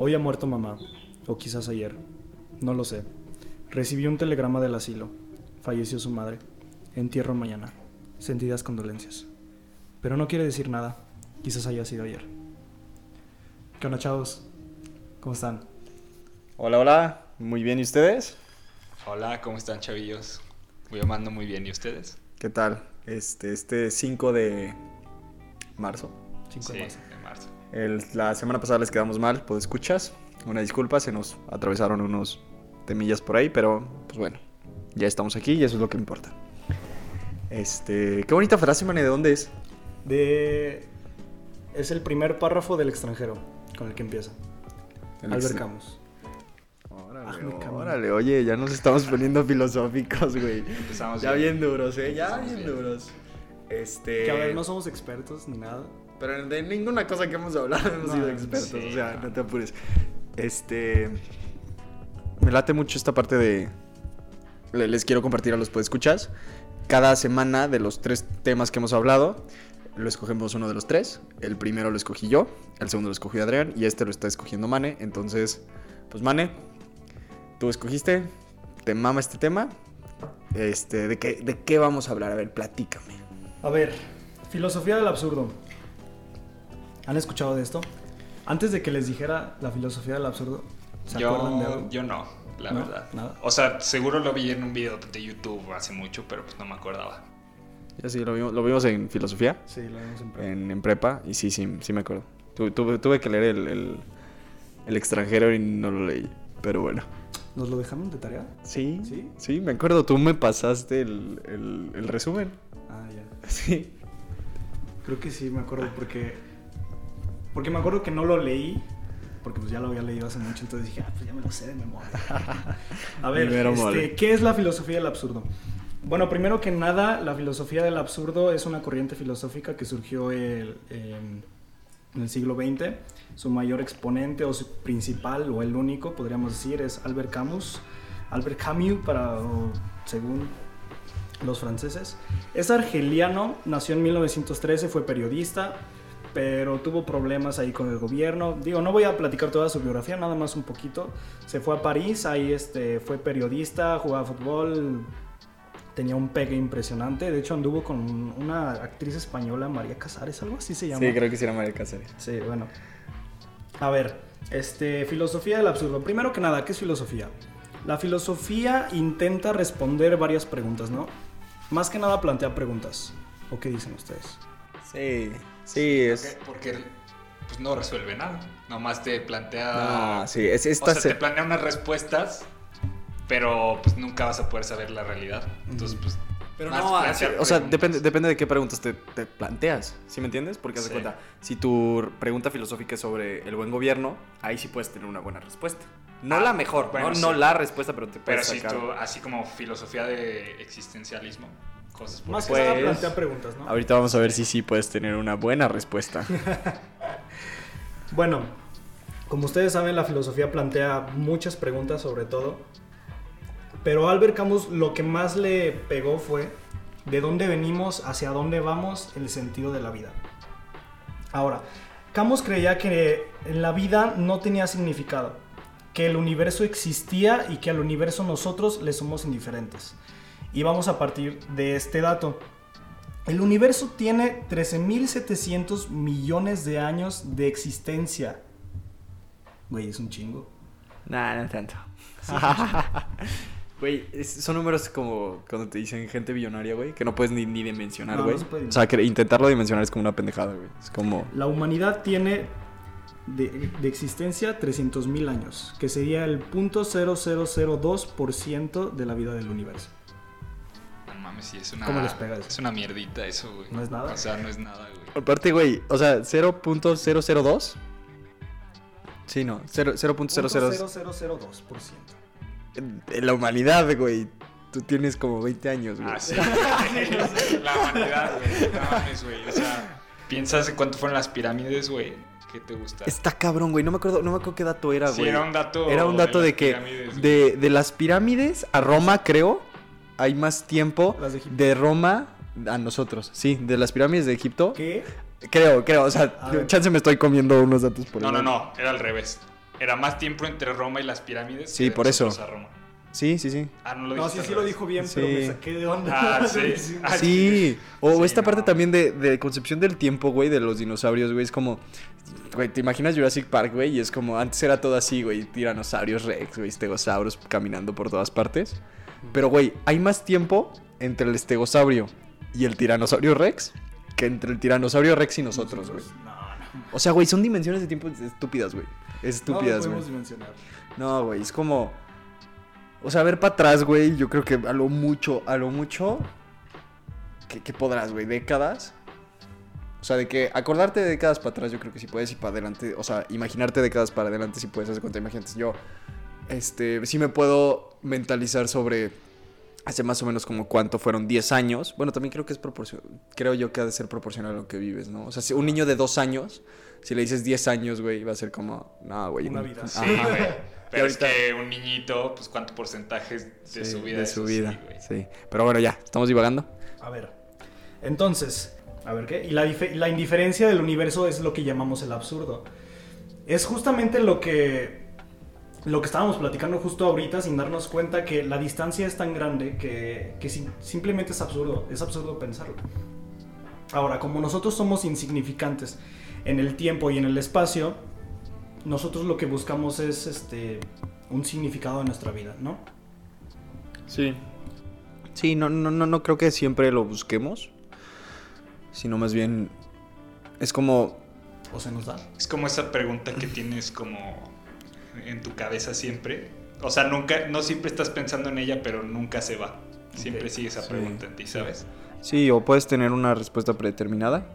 Hoy ha muerto mamá, o quizás ayer, no lo sé. Recibí un telegrama del asilo. Falleció su madre. Entierro mañana. Sentidas condolencias. Pero no quiere decir nada. Quizás haya sido ayer. ¿Qué chavos? ¿Cómo están? Hola, hola. Muy bien, ¿y ustedes? Hola, ¿cómo están, chavillos? Voy amando muy bien, ¿y ustedes? ¿Qué tal? Este, este 5 de marzo. 5 de marzo. de marzo. El- la semana pasada les quedamos mal, pues escuchas. Una disculpa, se nos atravesaron unos temillas por ahí, pero pues bueno, ya estamos aquí y eso es lo que importa. Este, qué bonita frase, man, ¿de dónde es? De... Es el primer párrafo del extranjero con el que empieza. El Albert Camus. Órale, oye, ya nos estamos poniendo filosóficos, güey. Empezamos Ya bien. bien duros, eh, ya bien bien. duros. Este, Que a ver, no somos expertos ni nada. Pero de ninguna cosa que hemos hablado hemos No, sido expertos, sí, o sea, no. no te apures. Este. Me late mucho esta parte de. le- Les quiero compartir a los podescuchas. Cada semana de los tres temas que hemos hablado, lo escogemos uno de los tres. El primero lo escogí yo, el segundo lo escogió Adrián y este lo está escogiendo Mane. Entonces, pues Mane, tú escogiste, te mama este tema. Este, ¿de qué, ¿de qué vamos a hablar? A ver, platícame. A ver, filosofía del absurdo. ¿Han escuchado de esto? Antes de que les dijera la filosofía del absurdo, ¿se acuerdan de Yo, algo? yo no, la ¿No? verdad. Nada. O sea, seguro lo vi en un video de YouTube hace mucho, pero pues no me acordaba. Ya sí, lo vimos, lo vimos en filosofía. Sí, lo vemos en prepa. en, en prepa y sí, sí, sí me acuerdo. Tu- tuve, tuve que leer el, el, el extranjero y no lo leí, pero bueno. ¿Nos lo dejaron de tarea? Sí, sí, ¿Sí? me acuerdo. Tú me pasaste el, el, el resumen. Ah, ya. Sí. Creo que sí, me acuerdo porque... Porque me acuerdo que no lo leí, porque pues ya lo había leído hace mucho, entonces dije, ah, pues ya me lo sé de memoria. A ver, este. ¿qué es la filosofía del absurdo? Bueno, primero que nada, la filosofía del absurdo es una corriente filosófica que surgió el- en en el siglo XX. Su mayor exponente o su principal o el único, podríamos decir, es Albert Camus. Albert Camus, para, según los franceses. Es argeliano, nació en 1913, fue periodista, pero tuvo problemas ahí con el gobierno. Digo, no voy a platicar toda su biografía, nada más un poquito. Se fue a París, ahí este, fue periodista, jugaba fútbol, tenía un pegue impresionante. De hecho, anduvo con una actriz española, María Casares, algo así se llama. Sí, creo que sí era María Cáceres. Sí, bueno. A ver, este, filosofía del absurdo. Primero que nada, ¿qué es filosofía? La filosofía intenta responder varias preguntas, ¿no? Más que nada plantea preguntas. ¿O qué dicen ustedes? Sí, sí, es... Porque, porque, pues no resuelve nada. Nomás te plantea. Ah, sí, es o esta... sea, se- te plantea unas respuestas, pero pues nunca vas a poder saber la realidad. Entonces, pues. Pero no, o sea, depende, depende de qué preguntas te, te planteas, ¿sí me entiendes? Porque haz de Sí. cuenta, si tu pregunta filosófica es sobre el buen gobierno, ahí sí puedes tener una buena respuesta. No Ah, la mejor, bueno, no, sí. no la respuesta, pero te Pero puedes si sacar. tú, así como filosofía de existencialismo, cosas por Más que nada Pues, plantea preguntas, ¿no? Ahorita vamos a ver si sí puedes tener una buena respuesta. Bueno, como ustedes saben, la filosofía plantea muchas preguntas sobre todo. Pero Albert Camus lo que más le pegó fue de dónde venimos, hacia dónde vamos, el sentido de la vida. Ahora, Camus creía que la vida no tenía significado, que el universo existía y que al universo nosotros le somos indiferentes. Y vamos a partir de este dato. El universo tiene 13.700 millones de años de existencia. Güey, es un chingo. nah, no tanto. Güey, son números como cuando te dicen gente billonaria, güey, que no puedes ni, ni dimensionar, No, no güey. o sea, que intentarlo dimensionar es como una pendejada, güey. Es como... La humanidad tiene de, de existencia 300.000 años, que sería el 0.0002% de la vida del universo. No mames, sí, es una. ¿Cómo les pega eso? Es una mierdita eso, güey. ¿No es nada? O sea, no es nada, güey. Aparte, güey, o sea, 0.002. Sí, no, 0- 0.002. 0.0002%. En en la humanidad, güey. Tú tienes como 20 años, güey. Ah, sí. la humanidad, güey. No mames, güey. O sea, piensas en cuánto fueron las pirámides, güey. ¿Qué te gusta? Está cabrón, güey. No me acuerdo, no me acuerdo qué dato era, Sí, güey. era un dato. Era un dato de, las que pirámides, de, de las pirámides a Roma, creo, hay más tiempo de de Roma a nosotros. Sí, de las pirámides de Egipto. ¿Qué? Creo, creo. O sea, chance me estoy comiendo unos datos por No, ahí. no, no, era al revés. Era más tiempo entre Roma y las pirámides. Sí, que por eso. a Roma. Sí, sí, sí. Ah, no lo No, sí, sí lo dijo bien, Sí. pero me saqué de onda. Ah, sí. Ah, Sí, o Sí, esta parte también de, de concepción del tiempo, güey, de los dinosaurios, güey, es como, güey, te imaginas Jurassic Park, güey, y es como, antes era todo así, güey, tiranosaurios rex, güey, estegosauros caminando por todas partes, pero, güey, hay más tiempo entre el estegosaurio y el tiranosaurio rex que entre el tiranosaurio rex y nosotros, güey. No, no. O sea, güey, son dimensiones de tiempo estúpidas, güey, estúpidas, no güey. No, güey, es como. O sea, ver para atrás, güey. Yo creo que a lo mucho, a lo mucho. ¿Qué, qué podrás, güey? ¿Décadas? O sea, de que acordarte de décadas para atrás, yo creo que sí puedes y para adelante. O sea, imaginarte décadas para adelante, sí puedes. Hacer cuenta, imagínate. Yo, este, sí me puedo mentalizar sobre. Hace más o menos como cuánto fueron 10 años. Bueno, también creo que es proporcional. Creo yo que ha de ser proporcional a lo que vives, ¿no? O sea, si un niño de 2 años, si le dices 10 años, güey, va a ser como. No, güey. Una no- vida. Ajá. Sí, güey. Pero es que un niñito, pues cuánto porcentaje de Sí, su vida De es su vida. güey? sí. Pero bueno, ya, estamos divagando. A ver. Entonces, a ver qué. Y la, la indiferencia del universo es lo que llamamos el absurdo. Es justamente lo que. Lo que estábamos platicando justo ahorita sin darnos cuenta que la distancia es tan grande que, que sim- simplemente es absurdo. Es absurdo pensarlo. Ahora, como nosotros somos insignificantes en el tiempo y en el espacio, nosotros lo que buscamos es este un significado en nuestra vida, ¿no? Sí. Sí, no, no, no, no creo que siempre lo busquemos. Sino más bien. Es como. O se nos da. Es como esa pregunta que tienes como en tu cabeza siempre. O sea, nunca, no siempre estás pensando en ella, pero nunca se va. Siempre Ok, sigue esa sí. pregunta en ti, ¿sabes? Sí, o puedes tener una respuesta predeterminada.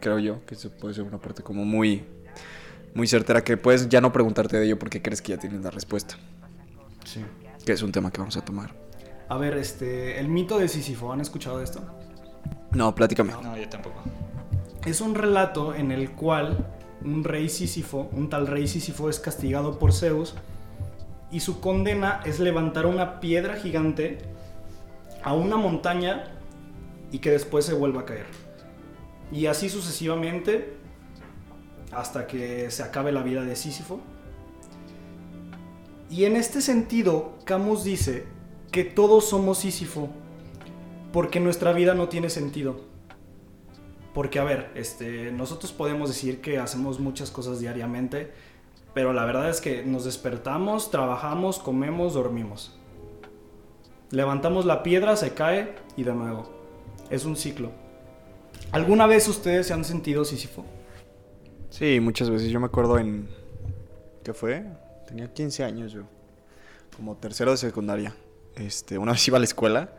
Creo yo que eso puede ser una parte como muy. Muy certera. Que puedes ya no preguntarte de ello porque crees que ya tienes la respuesta. Sí. Que es un tema que vamos a tomar. A ver, este, el mito de Sísifo, ¿han escuchado de esto? No, platícame. No, yo tampoco. Es un relato en el cual un rey Sísifo, un tal rey Sísifo es castigado por Zeus y su condena es levantar una piedra gigante a una montaña y que después se vuelva a caer. Y así sucesivamente hasta que se acabe la vida de Sísifo. Y en este sentido, Camus dice que todos somos Sísifo porque nuestra vida no tiene sentido. Porque, a ver, este, nosotros podemos decir que hacemos muchas cosas diariamente, pero la verdad es que nos despertamos, trabajamos, comemos, dormimos. Levantamos la piedra, se cae y de nuevo. Es un ciclo. ¿Alguna vez ustedes se han sentido Sísifo? Sí, muchas veces. Yo me acuerdo en. ¿Qué fue? Tenía 15 años yo. Como tercero de secundaria. Este, una vez iba a la escuela.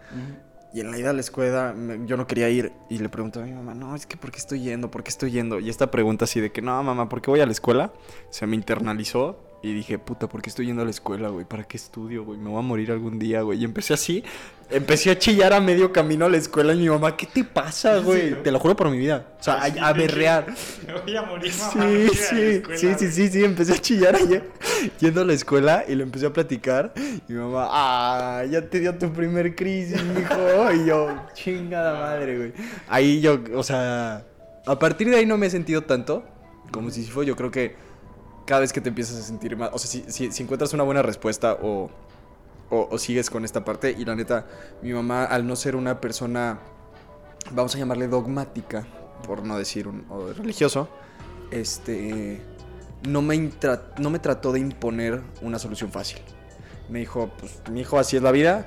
Y en la ida a la escuela yo no quería ir. Y le preguntaba a mi mamá, no, es que ¿por qué estoy yendo? ¿Por qué estoy yendo? Y esta pregunta así de que, no, mamá, ¿por qué voy a la escuela? Se me internalizó. Y dije, puta, ¿por qué estoy yendo a la escuela, güey? ¿Para qué estudio, güey? Me voy a morir algún día, güey. Y empecé así. Empecé a chillar a medio camino a la escuela. Y mi mamá, ¿qué te pasa, güey? Te lo juro por mi vida. O sea, a, a berrear. Me voy a morir, mamá. Sí, sí, escuela, sí, sí, sí, sí, empecé a chillar ayer yendo a la escuela y le empecé a platicar y mi mamá, ah, ya te dio tu primer crisis, mijo, y yo, chingada madre, güey. Ahí yo, o sea, a partir de ahí no me he sentido tanto como si fue, yo creo que cada vez que te empiezas a sentir más, o sea, si, si- encuentras una buena respuesta o, sigues con esta parte, y la neta, mi mamá, al no ser una persona, vamos a llamarle dogmática, por no decir un o religioso, este no me, no me trató de imponer una solución fácil. Me dijo, pues mi hijo, así es la vida.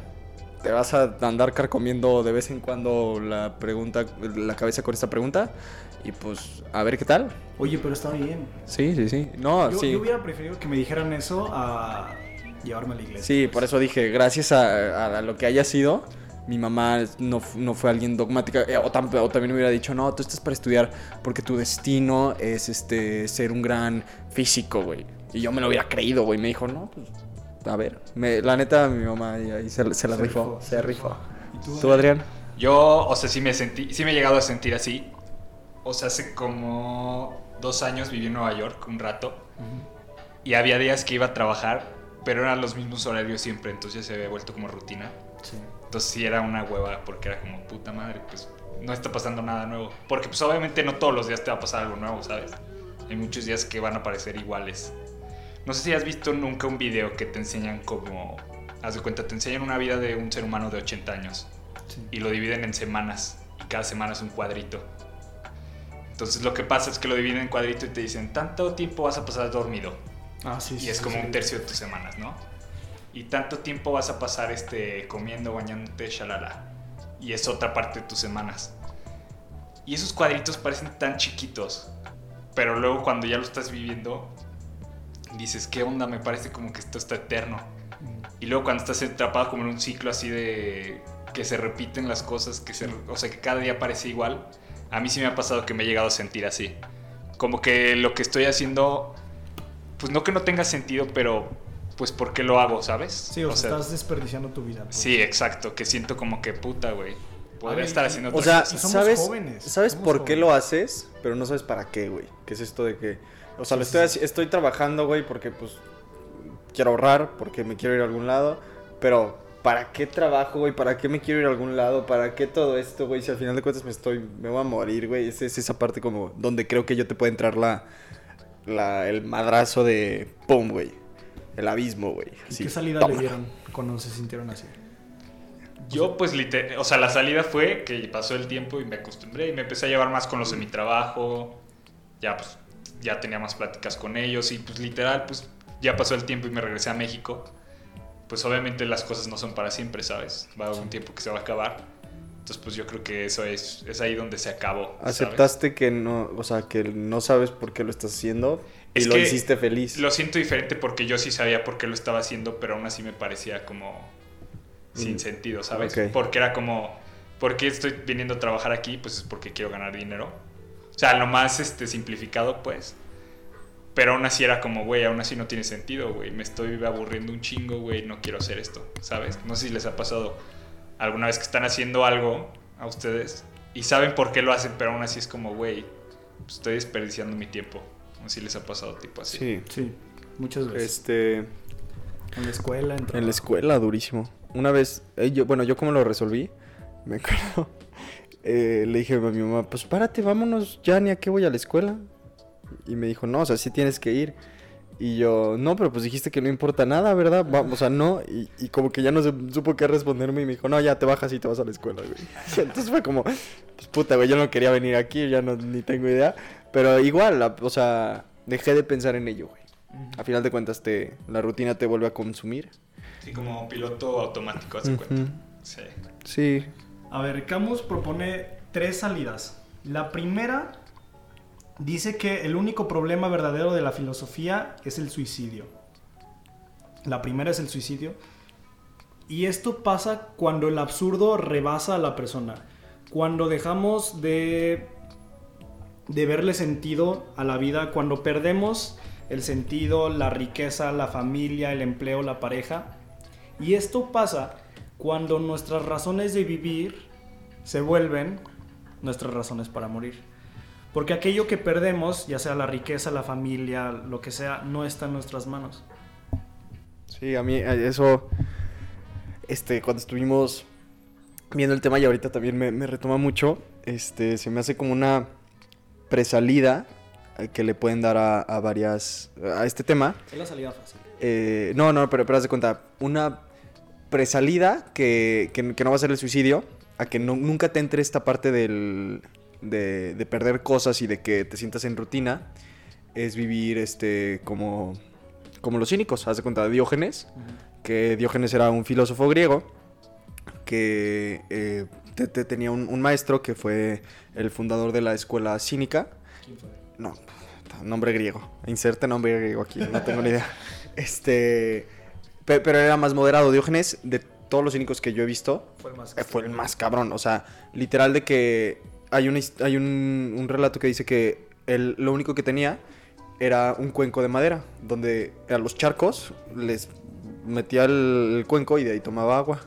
Te vas a andar carcomiendo de vez en cuando la pregunta, la cabeza con esta pregunta. Y pues, a ver qué tal. Oye, pero está bien. Sí, sí, sí. No, Yo, sí. yo hubiera preferido que me dijeran eso a llevarme a la iglesia. Sí, por eso dije, gracias a, a lo que haya sido, mi mamá no, no fue alguien dogmática. eh, o, tam- o también me hubiera dicho, no, tú estás para estudiar porque tu destino es este ser un gran físico, güey. Y yo me lo hubiera creído, güey. Me dijo, no, pues, a ver. Me- la neta, mi mamá ahí, ahí se, se la Se rifó. rifó, Se se rifó. ¿Y tú? ¿Tú, Adrián? Yo, o sea, sí me sentí, sí me he llegado a sentir así. O sea, hace como dos años viví en Nueva York un rato y había días que iba a trabajar, pero eran los mismos horarios siempre, entonces ya se había vuelto como rutina. Sí. Entonces sí era una hueva porque era como puta madre, pues no está pasando nada nuevo. Porque pues obviamente no todos los días te va a pasar algo nuevo, ¿sabes? Hay muchos días que van a parecer iguales. No sé si has visto nunca un video que te enseñan como... Haz de cuenta, te enseñan una vida de un ser humano de 80 años Sí. y lo dividen en semanas y cada semana es un cuadrito. Entonces lo que pasa es que lo dividen en cuadrito y te dicen, tanto tiempo vas a pasar dormido. Ah, sí, Y sí, es sí, como un tercio de tus semanas, ¿no? Y tanto tiempo vas a pasar este, comiendo, bañándote, shalala. Y es otra parte de tus semanas. Y esos cuadritos parecen tan chiquitos. Pero luego cuando ya lo estás viviendo, dices, ¿qué onda? Me parece como que esto está eterno. Y luego cuando estás atrapado como en un ciclo así de que se repiten las cosas, que se, o sea, que cada día parece igual, a mí sí me ha pasado que me he llegado a sentir así. Como que lo que estoy haciendo, pues no que no tenga sentido, pero pues ¿por qué lo hago, sabes? Sí, o, sea, estás desperdiciando tu vida. pues. Sí, exacto, que siento como que puta, güey. Podría estar haciendo O otra sea, cosa. Y somos ¿sabes, jóvenes, ¿sabes somos por qué lo haces? Pero no sabes para qué, güey. ¿Qué es esto de que... O sea, lo estoy, sí. estoy trabajando, güey, porque pues quiero ahorrar, porque me quiero ir a algún lado. Pero, ¿para qué trabajo, güey? ¿Para qué me quiero ir a algún lado? ¿Para qué todo esto, güey? Si al final de cuentas me estoy... Me voy a morir, güey. Es, es esa parte como donde creo que yo te puede entrar la... la el madrazo de... ¡Pum, güey! El abismo, güey. ¿Y Así, qué salida toma. le dieron cuando se sintieron así? Yo pues liter- o sea, la salida fue que pasó el tiempo y me acostumbré y me empecé a llevar más con los de mi trabajo. Ya pues ya tenía más pláticas con ellos y pues literal pues ya pasó el tiempo y me regresé a México. Pues obviamente las cosas no son para siempre, ¿sabes? Va a haber un tiempo que se va a acabar. Entonces pues yo creo que eso es, es ahí donde se acabó. ¿sabes? Aceptaste que no... O sea, que no sabes por qué lo estás haciendo. Y Es lo que hiciste feliz. Lo siento diferente porque yo sí sabía por qué lo estaba haciendo, pero aún así me parecía como sin Mm. sentido, ¿sabes? Ok. Porque era como, ¿por qué estoy viniendo a trabajar aquí? Pues es porque quiero ganar dinero. O sea, lo más este, simplificado, pues. Pero aún así era como, güey, aún así no tiene sentido, güey. Me estoy aburriendo un chingo, güey. No quiero hacer esto, ¿sabes? No sé si les ha pasado alguna vez que están haciendo algo a ustedes y saben por qué lo hacen, pero aún así es como, güey, estoy desperdiciando mi tiempo. No sé si les ha pasado tipo así. Sí. Sí, muchas veces. Este... En la escuela, en En la escuela, durísimo. Una vez, eh, yo, bueno, yo como lo resolví, me acuerdo, eh, le dije a mi mamá, pues párate, vámonos, ya ni a qué voy a la escuela. Y me dijo, no, o sea, sí tienes que ir. Y yo, no, pero pues dijiste que no importa nada, ¿verdad? Va- o sea, no. Y, y como que ya no se supo qué responderme y me dijo, no, ya te bajas y te vas a la escuela, güey. Entonces fue como, pues puta, güey, yo no quería venir aquí, ya no, ni tengo idea. Pero igual, la- o sea, dejé de pensar en ello, güey. A final de cuentas, te, la rutina te vuelve a consumir. Sí, como piloto automático, hace Ujú. cuenta. Sí. Sí. A ver, Camus propone tres salidas. La primera dice que el único problema verdadero de la filosofía es el suicidio. La primera es el suicidio. Y esto pasa cuando el absurdo rebasa a la persona. Cuando dejamos de, de verle sentido a la vida, cuando perdemos el sentido, la riqueza, la familia, el empleo, la pareja. Y esto pasa cuando nuestras razones de vivir se vuelven nuestras razones para morir. Porque aquello que perdemos, ya sea la riqueza, la familia, lo que sea, no está en nuestras manos. Sí, a mí eso, este, cuando estuvimos viendo el tema y ahorita también me, me retoma mucho, este, se me hace como una presalida que le pueden dar a, a varias, a este tema. Es la salida fácil. Eh, no, no, pero, pero haz de cuenta, una presalida que, que, que no va a ser el suicidio, a que no- nunca te entre esta parte del, de, de perder cosas y de que te sientas en rutina, es vivir este como, como los cínicos. Haz de cuenta de Diógenes, que Diógenes era un filósofo griego que eh, te- te- tenía un, un maestro que fue el fundador de la escuela cínica. ¿Quién fue? No, nombre griego. Inserte nombre griego aquí, no tengo ni idea. Este. pe- Pero era más moderado. Diógenes, de todos los cínicos que yo he visto, Fue el más. eh, fue el más cabrón. O sea, literal de que hay, una hay un, un relato que dice que él lo único que tenía era un cuenco de madera, donde a los charcos les metía el, el cuenco y de ahí tomaba agua.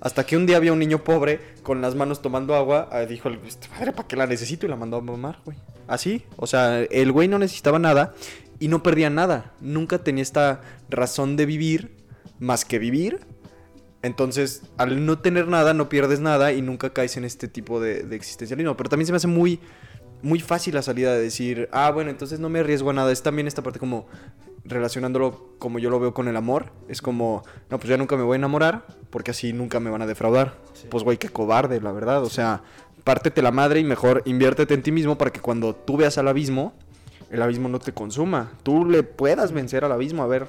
Hasta que un día había un niño pobre con las manos tomando agua, ah, dijo, "Esta madre, ¿para qué la necesito? Y la mandó a mamar, güey. así. O sea, el güey no necesitaba nada y no perdía nada. Nunca tenía esta razón de vivir más que vivir. Entonces, al no tener nada, no pierdes nada y nunca caes en este tipo de, de existencialismo. Pero también se me hace muy, muy fácil la salida de decir, ah, bueno, entonces no me arriesgo a nada. Es también esta parte como relacionándolo como yo lo veo con el amor. Es como, no, pues ya nunca me voy a enamorar porque así nunca me van a defraudar. Sí. Pues, güey, qué cobarde, la verdad. O sea, pártete la madre y mejor inviértete en ti mismo para que cuando tú veas al abismo, el abismo no te consuma. Tú le puedas vencer al abismo, a ver,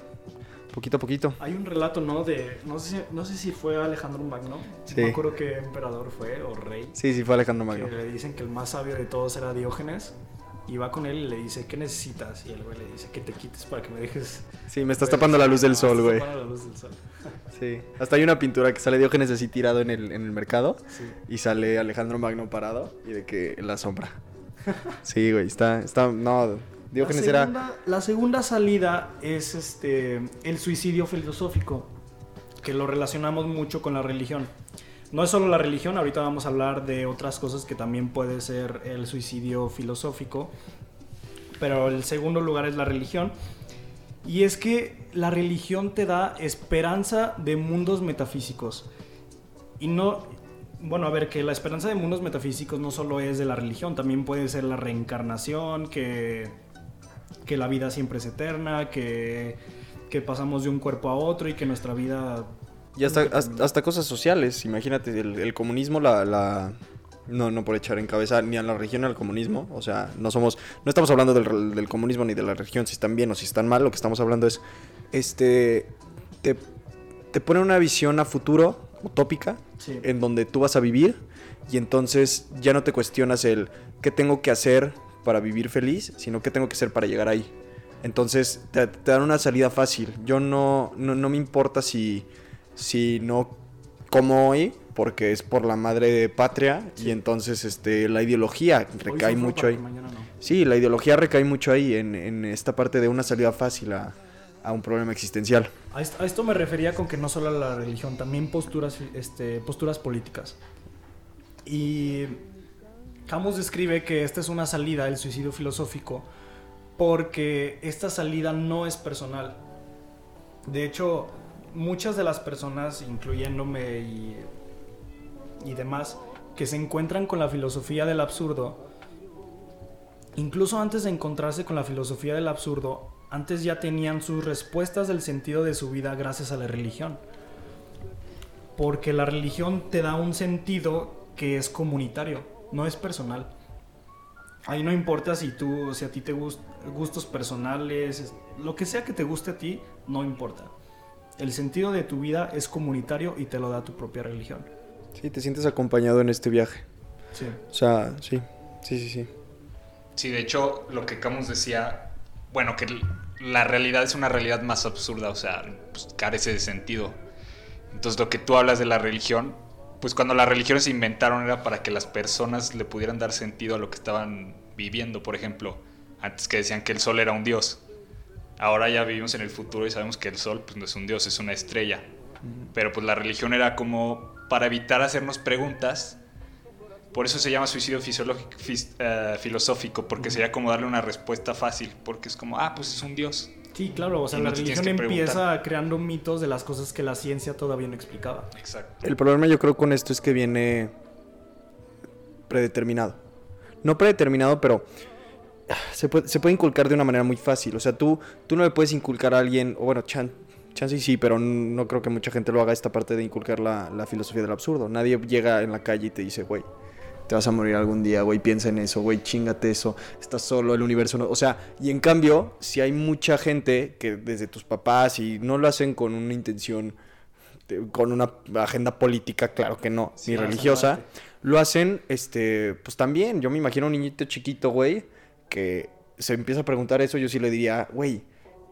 poquito a poquito. Hay un relato, ¿no? De, no sé, si- no sé si fue Alejandro Magno. Sí. No me acuerdo qué emperador fue o rey. Sí, sí, fue Alejandro Magno. Que le dicen que el más sabio de todos era Diógenes. Y va con él y le dice, ¿qué necesitas? Y el güey le dice, que te quites para que me dejes... Sí, me estás tapando la luz del sol, güey. tapando la luz del sol. Sí. Hasta hay una pintura que sale Diógenes así tirado en el, en el mercado Sí. y sale Alejandro Magno parado y de que en la sombra. Sí, güey, está, está, no, Diógenes la era... segunda, La segunda salida es este, el suicidio filosófico, que lo relacionamos mucho con la religión. No es solo la religión, ahorita vamos a hablar de otras cosas que también puede ser el suicidio filosófico, pero el segundo lugar es la religión. Y es que la religión te da esperanza de mundos metafísicos. Y no, bueno, a ver, que la esperanza de mundos metafísicos no solo es de la religión, también puede ser la reencarnación, que, que la vida siempre es eterna, que, que pasamos de un cuerpo a otro y que nuestra vida... Y hasta, hasta, cosas sociales, imagínate, el, el comunismo, la, la- No, no por echar en cabeza ni a la religión ni al comunismo, o sea, no somos... No estamos hablando del, del comunismo ni de la religión, si están bien o si están mal, lo que estamos hablando es... Este... Te, te pone una visión a futuro, utópica, Sí. en donde tú vas a vivir y entonces ya no te cuestionas el qué tengo que hacer para vivir feliz, sino qué tengo que hacer para llegar ahí. Entonces te, te dan una salida fácil. Yo no, no, no me importa si, si no como hoy, porque es por la madre patria y entonces este, la ideología recae mucho ahí. no. Sí, la ideología recae mucho ahí en, en esta parte de una salida fácil a, a un problema existencial. A esto, a esto me refería con que no solo la religión, también posturas, este, posturas políticas. Y Camus describe que esta es una salida, el suicidio filosófico, porque esta salida no es personal. De hecho, muchas de las personas, incluyéndome y, y demás, que se encuentran con la filosofía del absurdo, incluso antes de encontrarse con la filosofía del absurdo, antes ya tenían sus respuestas del sentido de su vida gracias a la religión. Porque la religión te da un sentido que es comunitario, no es personal. Ahí no importa si tú, si a ti te gustan gustos personales, es- lo que sea que te guste a ti, no importa. El sentido de tu vida es comunitario y te lo da tu propia religión. Sí, te sientes acompañado en este viaje. Sí. O sea, sí, sí, sí, sí. Sí, de hecho, lo que Camus decía, bueno, que la realidad es una realidad más absurda, o sea, pues, carece de sentido. Entonces, lo que tú hablas de la religión, pues cuando las religiones se inventaron era para que las personas le pudieran dar sentido a lo que estaban viviendo, por ejemplo, antes que decían que el sol era un dios. Ahora ya vivimos en el futuro y sabemos que el sol pues, no es un dios, es una estrella. Pero pues la religión era como para evitar hacernos preguntas. Por eso se llama suicidio fisiológico- fis- eh, filosófico, porque sería como darle una respuesta fácil, porque es como, ah, pues es un dios. Sí, claro, o sea, Y la religión empieza creando mitos de las cosas que la ciencia todavía no explicaba. Exacto. El problema yo creo con esto es que viene predeterminado. No predeterminado, pero se puede, se puede inculcar de una manera muy fácil. O sea, tú, tú no le puedes inculcar a alguien, o bueno, chan, chance y sí, pero no creo que mucha gente lo haga esta parte de inculcar la, la filosofía del absurdo. Nadie llega en la calle y te dice, güey, te vas a morir algún día, güey, piensa en eso, güey, chingate eso, estás solo, el universo no... O sea, y en cambio, si hay mucha gente que desde tus papás y no lo hacen con una intención, con una agenda política, claro que no, Sí, ni religiosa, lo hacen, este, pues también, yo me imagino un niñito chiquito, güey, que se empieza a preguntar eso, yo sí le diría, güey,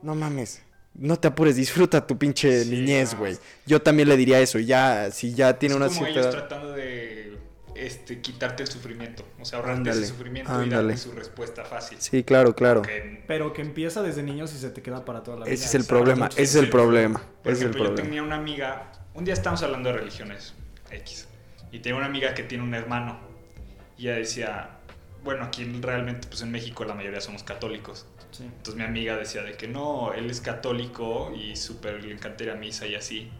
no mames, no te apures, disfruta tu pinche Sí, niñez, güey. Yo también le diría eso, y ya, si ya tiene es una como cierta... ellos tratando de este, quitarte el sufrimiento, o sea, ahorrarte Ándale, ese sufrimiento y darte su respuesta fácil. Sí, claro, claro. Pero que empieza desde niños y se te queda para toda la vida. Ese es el problema, ese es el problema, Por es el ejemplo, yo problema. tenía una amiga, un día estábamos hablando de religiones X, y tenía una amiga que tiene un hermano, y ella decía, bueno, aquí realmente, pues en México la mayoría somos católicos. Sí. Entonces mi amiga decía de que no, él es católico y súper le encanta ir a misa y así.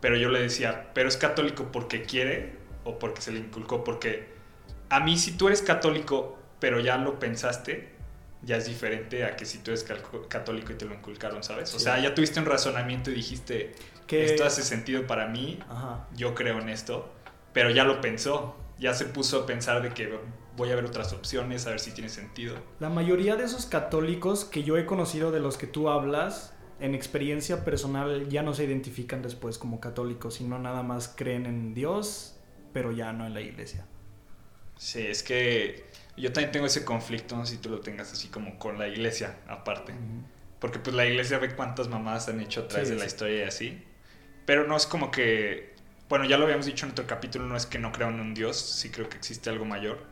Pero yo le decía, ¿pero es católico porque quiere o porque se le inculcó? Porque a mí si tú eres católico, pero ya lo pensaste, ya es diferente a que si tú eres católico y te lo inculcaron, ¿sabes? O Sí. sea, ya tuviste un razonamiento y dijiste, Que... esto hace sentido para mí, Ajá. yo creo en esto, pero ya lo pensó, ya se puso a pensar de que voy a ver otras opciones, a ver si tiene sentido. La mayoría de esos católicos que yo he conocido de los que tú hablas, en experiencia personal, ya no se identifican después como católicos, sino nada más creen en Dios, pero ya no en la iglesia. Sí, es que yo también tengo ese conflicto, no sé si tú lo tengas así como con la iglesia aparte. Porque pues la iglesia ve cuántas mamadas han hecho a través Sí, de la sí. historia y así. Pero no es como que, bueno, ya lo habíamos dicho en otro capítulo, no es que no creo en un Dios, sí creo que existe algo mayor.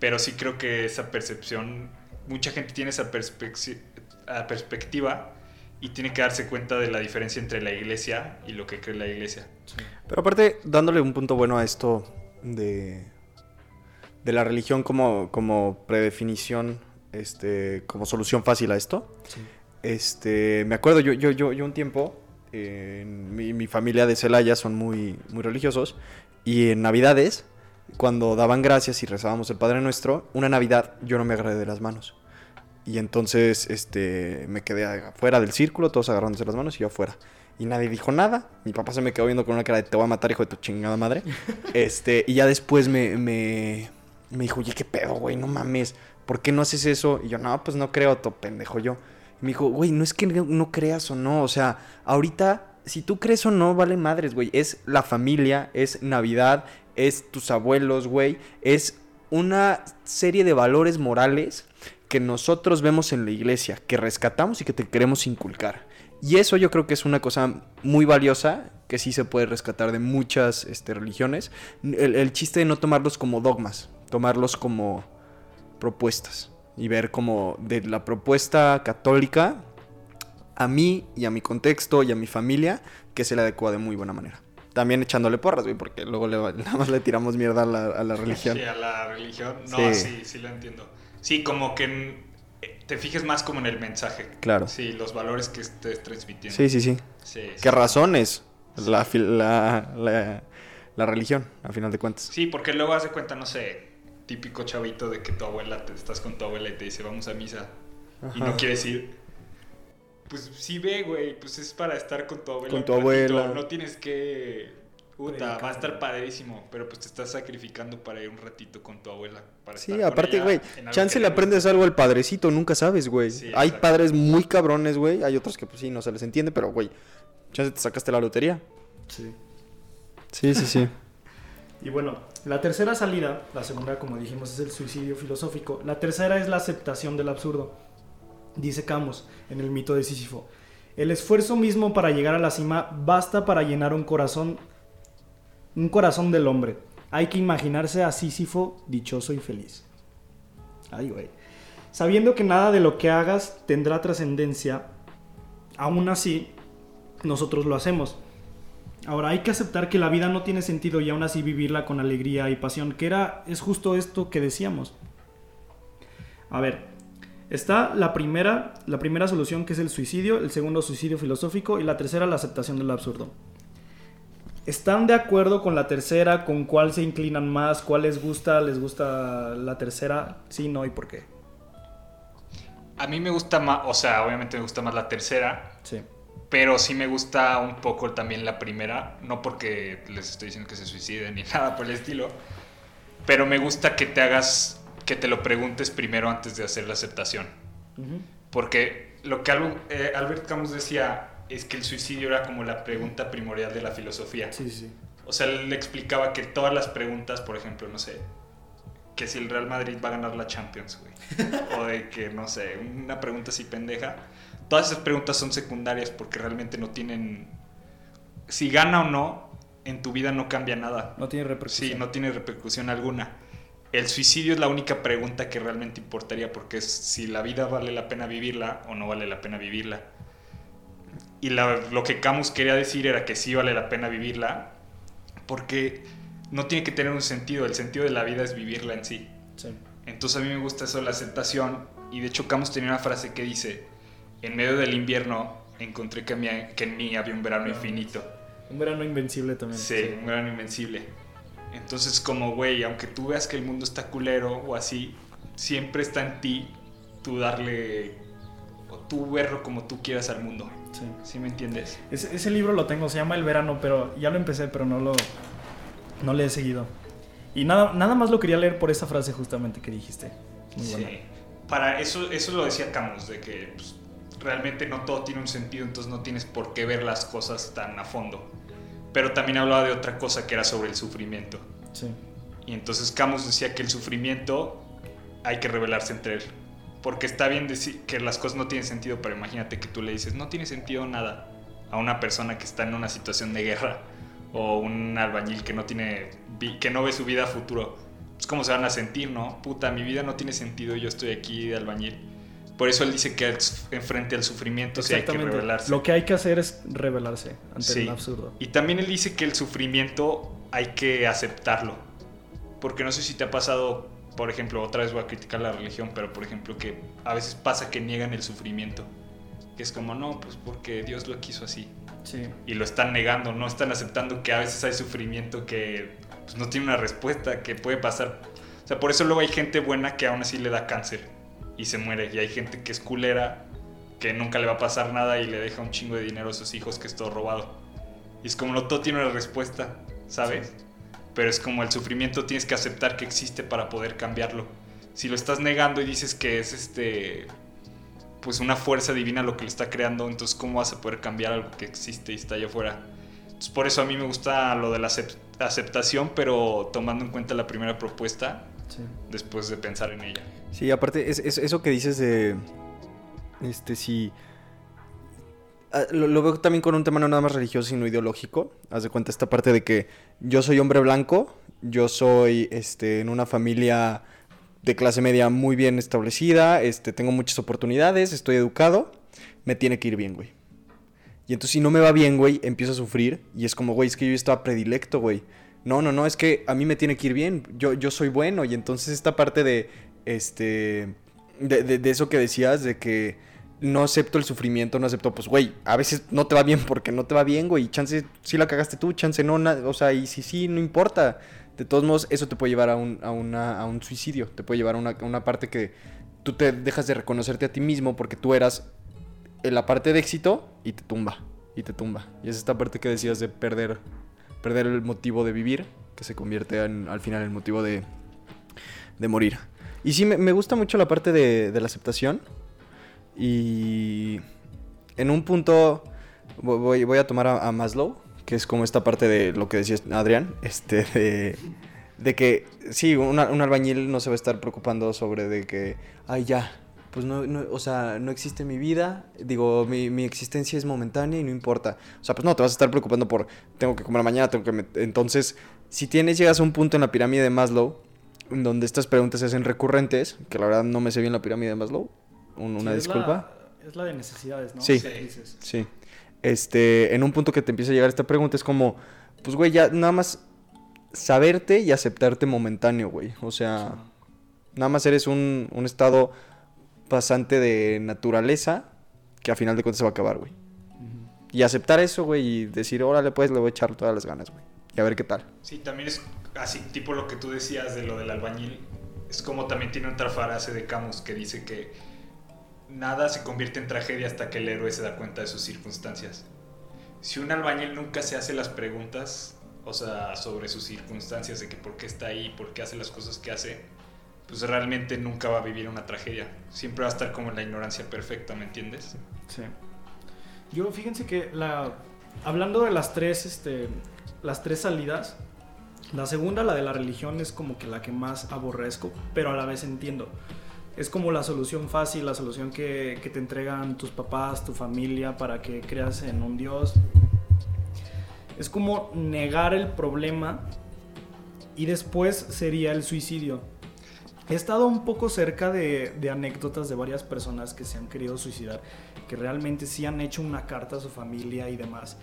Pero sí creo que esa percepción, mucha gente tiene esa perspecti- perspectiva y tiene que darse cuenta de la diferencia entre la iglesia y lo que cree la iglesia. Sí. Pero aparte, dándole un punto bueno a esto de, de la religión como, como predefinición, este, como solución fácil a esto. Sí. Este, me acuerdo, yo, yo, yo, yo un tiempo, eh, mi familia de Celaya son muy, muy religiosos, y en Navidades, cuando daban gracias y rezábamos el Padre Nuestro, una Navidad yo no me agarré de las manos. Y entonces este, me quedé afuera del círculo, todos agarrándose las manos y yo afuera. Y nadie dijo nada. Mi papá se me quedó viendo con una cara de te voy a matar, hijo de tu chingada madre. este, y ya después me, me, me dijo, oye, qué pedo, güey, no mames. ¿Por qué no haces eso? Y yo, no, pues no creo, to pendejo yo. Y me dijo, güey, no es que no, no creas o no. O sea, ahorita, si tú crees o no, vale madres, güey. Es la familia, es Navidad, es tus abuelos, güey. Es una serie de valores morales que nosotros vemos en la iglesia, que rescatamos y que te queremos inculcar. Y eso yo creo que es una cosa muy valiosa, que sí se puede rescatar de muchas este, religiones. El, el chiste de no tomarlos como dogmas, tomarlos como propuestas. Y ver como de la propuesta católica a mí y a mi contexto y a mi familia, que se le adecua de muy buena manera. También echándole porras, güey, porque luego le, nada más le tiramos mierda a la, a la religión. Sí, a la religión. No, Sí. sí, sí, lo entiendo. Sí, como que en- eh, te fijes más como en el mensaje. Claro. Sí, los valores que estés transmitiendo. Sí, sí, sí. Sí, sí. ¿Qué razones? La, la, la, la religión, a final de cuentas. Sí, porque luego haz de cuenta, no sé, típico chavito de que tu abuela, te estás con tu abuela y te dice, vamos a misa. Y no quieres ir. Pues sí ve, güey, pues es para estar con tu abuela. Con tu abuela. No tienes que... Puta, va a estar padrísimo, pero pues te estás sacrificando para ir un ratito con tu abuela. Para Sí, estar aparte, güey, chance le aprendes algo al padrecito, nunca sabes, güey. Sí, Hay exacto. padres muy cabrones, güey. Hay otros que, pues sí, no se les entiende, pero, güey, chance te sacaste la lotería. Sí. Sí, sí, sí. Y bueno, la tercera salida, la segunda como dijimos es el suicidio filosófico, la tercera es la aceptación del absurdo. Dice Camus en el mito de Sísifo, el esfuerzo mismo para llegar a la cima basta para llenar un corazón un corazón del hombre. Hay que imaginarse a Sísifo dichoso y feliz. Ay, güey. Sabiendo que nada de lo que hagas tendrá trascendencia, aún así nosotros lo hacemos. Ahora hay que aceptar que la vida no tiene sentido y aún así vivirla con alegría y pasión, que era es justo esto que decíamos. A ver, está la primera, la primera solución que es el suicidio, el segundo suicidio filosófico y la tercera la aceptación del absurdo. ¿Están de acuerdo con la tercera? ¿Con cuál se inclinan más? ¿Cuál les gusta? ¿Les gusta la tercera? Sí, no y por qué. A mí me gusta más, o sea, obviamente me gusta más la tercera, Sí. pero sí me gusta un poco también la primera, no porque les estoy diciendo que se suiciden ni nada por el estilo, pero me gusta que te hagas, que te lo preguntes primero antes de hacer la aceptación. Ujú. Porque lo que eh, Albert Camus decía es que el suicidio era como la pregunta primordial de la filosofía. Sí, sí. O sea, él le explicaba que todas las preguntas, por ejemplo, no sé, que si el Real Madrid va a ganar la Champions, güey. o de que, no sé, una pregunta así pendeja. Todas esas preguntas son secundarias porque realmente no tienen... Si gana o no, en tu vida no cambia nada. No tiene repercusión. Sí, no tiene repercusión alguna. El suicidio es la única pregunta que realmente importaría porque es si la vida vale la pena vivirla o no vale la pena vivirla. Y la- lo que Camus quería decir era que sí vale la pena vivirla porque no tiene que tener un sentido. El sentido de la vida es vivirla en sí. Sí. Entonces a mí me gusta eso la aceptación. Y de hecho Camus tenía una frase que dice, en medio del invierno encontré que, que en mí había un verano infinito. Un verano invencible también. Sí, un verano invencible. Entonces como, güey, aunque tú veas que el mundo está culero o así, siempre está en ti tú darle, o tú verlo como tú quieras al mundo. Sí. ¿Sí me entiendes? Ese, ese libro lo tengo, se llama El verano, pero ya lo empecé, pero no lo, no le he seguido. Y nada, nada más lo quería leer por esa frase justamente que dijiste. sí. Para eso, eso lo decía Camus, de que pues, realmente no todo tiene un sentido, entonces no tienes por qué ver las cosas tan a fondo. Pero también hablaba de otra cosa que era sobre el sufrimiento. Sí. Y entonces Camus decía que el sufrimiento hay que revelarse entre él. Porque está bien decir que las cosas no tienen sentido, pero imagínate que tú le dices, no tiene sentido nada a una persona que está en una situación de guerra o un albañil que no tiene que no ve su vida a futuro. Es como se van a sentir, ¿no? Puta, mi vida no tiene sentido, yo estoy aquí de albañil. Por eso él dice que enfrente al sufrimiento sí hay que revelarse. Lo que hay que hacer es revelarse ante el absurdo. Y también él dice que el sufrimiento hay que aceptarlo. Porque no sé si te ha pasado, por ejemplo, otra vez voy a criticar la religión, pero por ejemplo que a veces pasa que niegan el sufrimiento. Que es como, no, pues porque Dios lo quiso así. Y lo están negando, no están aceptando que a veces hay sufrimiento que pues, no tiene una respuesta, que puede pasar. O sea, por eso luego hay gente buena que aún así le da cáncer y se muere. Y hay gente que es culera, que nunca le va a pasar nada y le deja un chingo de dinero a sus hijos que es todo robado. Y es como no todo tiene una respuesta, ¿sabes? Pero es como el sufrimiento tienes que aceptar que existe para poder cambiarlo. Si lo estás negando y dices que es este pues una fuerza divina lo que lo está creando, entonces cómo vas a poder cambiar algo que existe y está allá afuera. Entonces por eso a mí me gusta lo de la aceptación, pero tomando en cuenta la primera propuesta después de pensar en ella. Sí, aparte es, eso que dices de, este, si... Ah, lo, veo también con un tema no nada más religioso, sino ideológico. Haz de cuenta esta parte de que yo soy hombre blanco, yo soy este, en una familia de clase media muy bien establecida, este, tengo muchas oportunidades, estoy educado, me tiene que ir bien, güey. Y entonces si no me va bien, güey, empiezo a sufrir y es como, güey, es que yo estaba predilecto, güey. No, no, no, es que a mí me tiene que ir bien, yo, yo soy bueno y entonces esta parte de, este, de, de, eso que decías, de que no acepto el sufrimiento, no acepto, pues, güey, a veces no te va bien porque no te va bien, güey, chance sí la cagaste tú, chance no, o sea, y si sí, no importa de todos modos, eso te puede llevar a un, a una, a un suicidio, te puede llevar a una, una, parte que tú te dejas de reconocerte a ti mismo porque tú eras la parte de éxito y te tumba, y te tumba. Y es esta parte que decías de perder, perder el motivo de vivir, que se convierte al final en el motivo de, de morir. Y sí, me, gusta mucho la parte de, de la aceptación. Y en un punto voy, voy a tomar a Maslow que es como esta parte de lo que decía Adrián, este, de, que sí, un albañil no se va a estar preocupando sobre de que, ay, ya, pues no, o sea, no existe mi vida, digo, mi, existencia es momentánea y no importa. O sea, pues no, te vas a estar preocupando por, tengo que comer mañana, tengo que... Entonces, si tienes, llegas a un punto en la pirámide de Maslow, donde estas preguntas se hacen recurrentes, que la verdad no me sé bien la pirámide de Maslow, una disculpa. Es la, de necesidades, ¿no? Sí, sí este, en un punto que te empieza a llegar esta pregunta, es como, pues, güey, ya nada más saberte y aceptarte momentáneo, güey. O sea, nada más eres un, un, estado pasante de naturaleza que a final de cuentas se va a acabar, güey. Y aceptar eso, güey, y decir, órale, pues, le voy a echar todas las ganas, güey. Y a ver qué tal. Sí, también es así, tipo lo que tú decías de lo del albañil. Es como también tiene otra frase de Camus que dice que nada se convierte en tragedia hasta que el héroe se da cuenta de sus circunstancias. Si un albañil nunca se hace las preguntas, o sea, sobre sus circunstancias, de que por qué está ahí, por qué hace las cosas que hace, pues realmente nunca va a vivir una tragedia. Siempre va a estar como en la ignorancia perfecta, ¿me entiendes? Sí. Yo, fíjense que la, hablando de las tres, este, las tres salidas, la segunda, la de la religión, es como que la que más aborrezco, pero a la vez entiendo es como la solución fácil, la solución que, te entregan tus papás, tu familia para que creas en un Dios. Es como negar el problema y después sería el suicidio. He estado un poco cerca de, de, anécdotas de varias personas que se han querido suicidar, que realmente sí han hecho una carta a su familia y demás.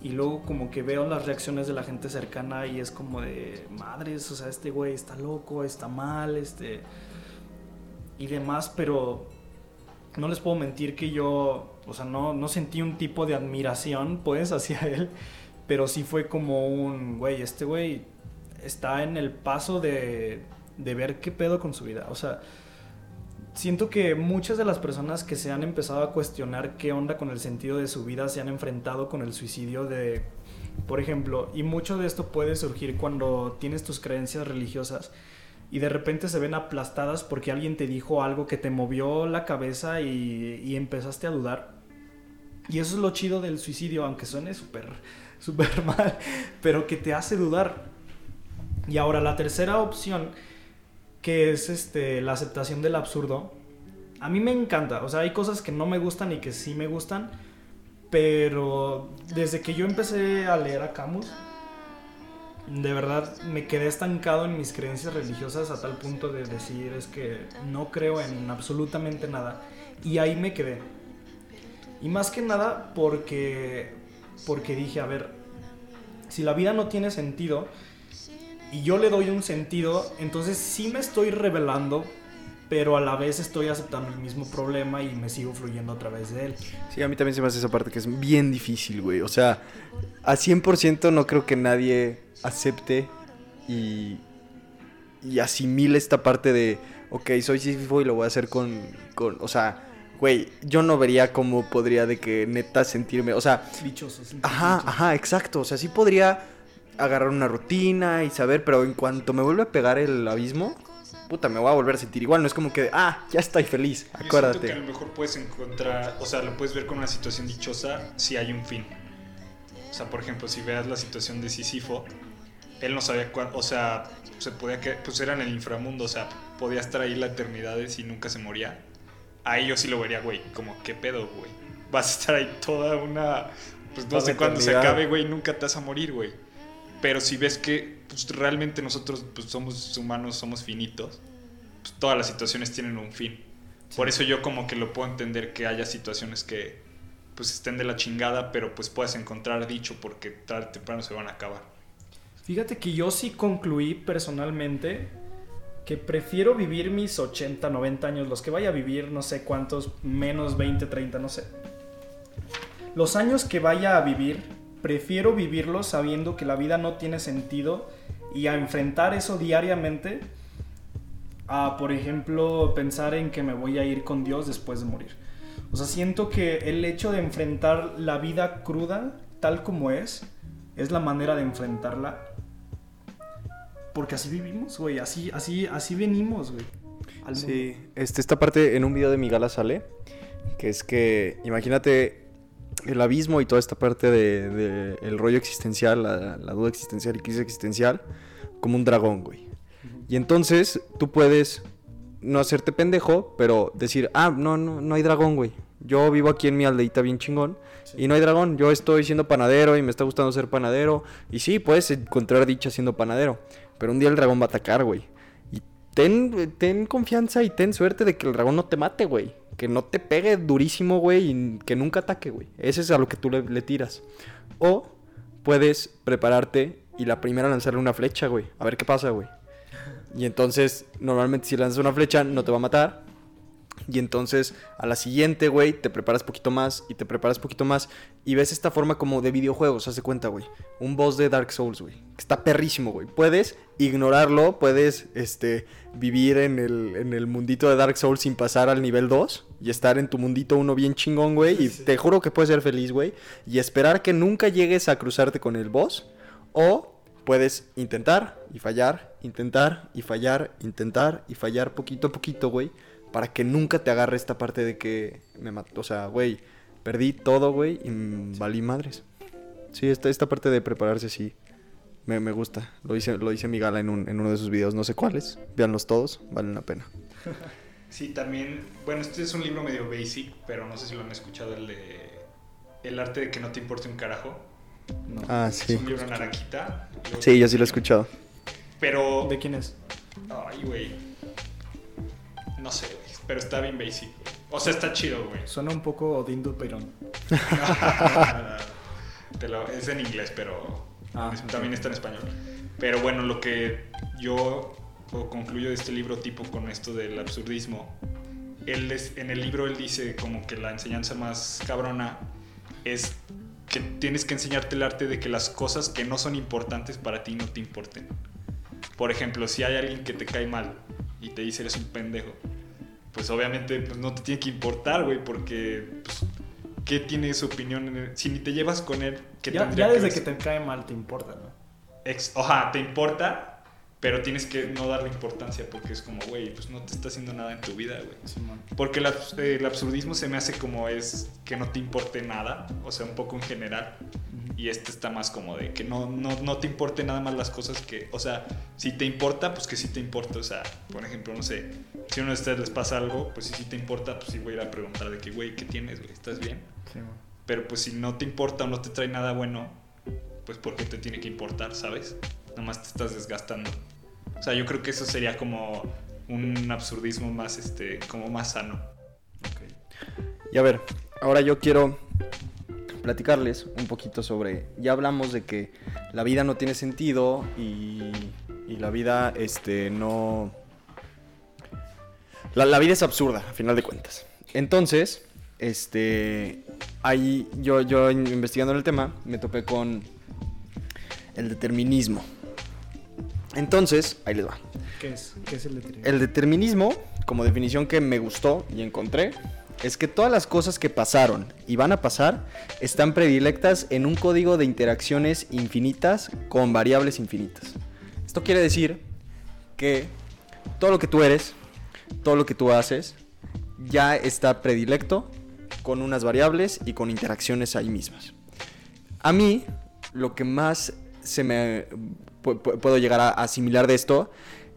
Y luego como que veo las reacciones de la gente cercana y es como de, madres, o sea, este güey está loco, está mal, este y demás, pero no les puedo mentir que yo, o sea, no, no sentí un tipo de admiración, pues, hacia él, pero sí fue como un, güey, este güey está en el paso de, de ver qué pedo con su vida, o sea, siento que muchas de las personas que se han empezado a cuestionar qué onda con el sentido de su vida se han enfrentado con el suicidio de, por ejemplo, y mucho de esto puede surgir cuando tienes tus creencias religiosas y de repente se ven aplastadas porque alguien te dijo algo que te movió la cabeza y, empezaste a dudar. Y eso es lo chido del suicidio, aunque suene súper, súper mal, pero que te hace dudar. Y ahora la tercera opción que es este, la aceptación del absurdo. A mí me encanta, o sea, hay cosas que no me gustan y que sí me gustan, pero desde que yo empecé a leer a Camus, de verdad me quedé estancado en mis creencias religiosas a tal punto de decir es que no creo en absolutamente nada. Y ahí me quedé. Y más que nada porque, porque dije, a ver, si la vida no tiene sentido, y yo le doy un sentido, entonces sí me estoy revelando, pero a la vez estoy aceptando el mismo problema y me sigo fluyendo a través de él. Sí, a mí también se me hace esa parte que es bien difícil, güey. O sea, a 100% no creo que nadie acepte y, y asimile esta parte de, ok, soy Sísifo y lo voy a hacer con, con o sea, güey, yo no vería cómo podría de que neta sentirme, o sea... Dichoso. Ajá, dichoso. ajá, exacto. O sea, sí podría agarrar una rutina y saber, pero en cuanto me vuelve a pegar el abismo, puta, me voy a volver a sentir igual. No es como que, ah, ya estoy feliz, Yo acuérdate. siento que a lo mejor puedes encontrar, o sea, lo puedes ver con una situación dichosa si hay un fin. O sea, por ejemplo, si veas la situación de Sísifo, él no sabía cuándo, o sea, se podía que, pues era en el inframundo, o sea, podía estar ahí la eternidad y nunca se moría. Ahí yo sí lo vería, güey, como, ¿qué pedo, güey? Vas a estar ahí toda una, pues no sé cuándo se acabe, güey, nunca te vas a morir, güey. Pero si ves que pues, realmente nosotros pues, somos humanos, somos finitos, pues, todas las situaciones tienen un fin. Por eso yo como que lo puedo entender que haya situaciones que pues estén de la chingada, pero pues puedas encontrar dicho porque tarde o temprano se van a acabar. Fíjate que yo sí concluí personalmente que prefiero vivir mis 80, 90 años, los que vaya a vivir, no sé cuántos, menos 20, 30, no sé. Los años que vaya a vivir, prefiero vivirlos sabiendo que la vida no tiene sentido y a enfrentar eso diariamente a, por ejemplo, pensar en que me voy a ir con Dios después de morir. O sea, siento que el hecho de enfrentar la vida cruda, tal como es, es la manera de enfrentarla porque así vivimos, güey. Así, así, así venimos, güey. Sí, este, esta parte en un video de mi gala sale, que es que, imagínate el abismo y toda esta parte de, de el rollo existencial, la, la duda existencial y crisis existencial, como un dragón, güey. Y entonces tú puedes no hacerte pendejo, pero decir, ah, no, no, no hay dragón, güey. Yo vivo aquí en mi aldeita bien chingón Sí. y no hay dragón. Yo estoy siendo panadero y me está gustando ser panadero. Y sí, puedes encontrar dicha siendo panadero. Pero un día el dragón va a atacar, güey. Y ten, ten confianza y ten suerte de que el dragón no te mate, güey. Que no te pegue durísimo, güey. Y que nunca ataque, güey. Ese es a lo que tú le, le tiras. O puedes prepararte y la primera lanzarle una flecha, güey. A ver qué pasa, güey. Y entonces, normalmente si lanzas una flecha, no te va a matar. Y entonces, a la siguiente, güey, te preparas poquito más y te preparas poquito más. Y ves esta forma como de videojuegos, haz de cuenta, güey. Un boss de Dark Souls, güey. Está perrísimo, güey. Puedes ignorarlo, puedes, este, vivir en el, en el mundito de Dark Souls sin pasar al nivel 2. Y estar en tu mundito uno bien chingón, güey. Y te juro que puedes ser feliz, güey. Y esperar que nunca llegues a cruzarte con el boss. O puedes intentar y fallar, intentar y fallar, intentar y fallar poquito a poquito, güey. Para que nunca te agarre esta parte de que me mató. O sea, güey, perdí todo, güey, y mm, valí madres. Sí, esta, esta parte de prepararse, sí. Me, me gusta. Lo hice, lo hice mi gala en, un- en uno de sus videos, no sé cuáles. Véanlos todos, valen la pena. Sí, también, bueno, este es un libro medio basic, pero no sé si lo han escuchado, el de El arte de que no te importe un carajo. No. Ah, Es sí. un libro naranjita. Sí, yo sí lo he escuchado. Pero, ¿De quién es? ay, güey. No sé, güey, pero está bien basic. güey. O sea, está chido, güey. Suena un poco Odindo Perón. Te lo- es en inglés, pero Ah, es- ok. también está en español. Pero bueno, lo que yo o concluyo de este libro tipo con esto del absurdismo. Él es- en el libro él dice como que la enseñanza más cabrona es que tienes que enseñarte el arte de que las cosas que no son importantes para ti no te importen. Por ejemplo, si hay alguien que te cae mal y te dice eres un pendejo, pues obviamente pues, no te tiene que importar, güey, porque pues, ¿qué tiene su opinión? en el- si ni te llevas con él, ¿qué Ya, tendría ya desde que te cae mal te importa, ¿no? Ex- Oja, te importa, pero tienes que no darle importancia porque es como, güey, pues no te está haciendo nada en tu vida, güey. Porque el, abs- el absurdismo se me hace como es que no te importe nada, o sea, un poco en general. Y este está más como de que no, no, no te importe nada más las cosas que, o sea, si te importa, pues que sí te importa. O sea, por ejemplo, no sé, si a uno de ustedes les pasa algo, pues si sí te importa, pues sí voy a ir a preguntar de que, güey, ¿qué tienes, güey? ¿Estás bien? Simón. Pero pues si no te importa o no te trae nada bueno, pues ¿por qué te tiene que importar, sabes? Nada más te estás desgastando. O sea, yo creo que eso sería como un absurdismo más, este, como más sano. Y a ver, ahora yo quiero platicarles un poquito sobre. Ya hablamos de que la vida no tiene sentido y, y la vida, este, no. La, la vida es absurda, a final de cuentas. Entonces, este. Ahí yo, yo investigando en el tema me topé con el determinismo. Entonces, ahí les va. ¿Qué es? ¿Qué es el determinismo? El determinismo, como definición que me gustó y encontré, es que todas las cosas que pasaron y van a pasar están predilectas en un código de interacciones infinitas con variables infinitas. Esto quiere decir que todo lo que tú eres, todo lo que tú haces, ya está predilecto con unas variables y con interacciones ahí mismas. A mí, lo que más se me pu- pu- puedo llegar a asimilar de esto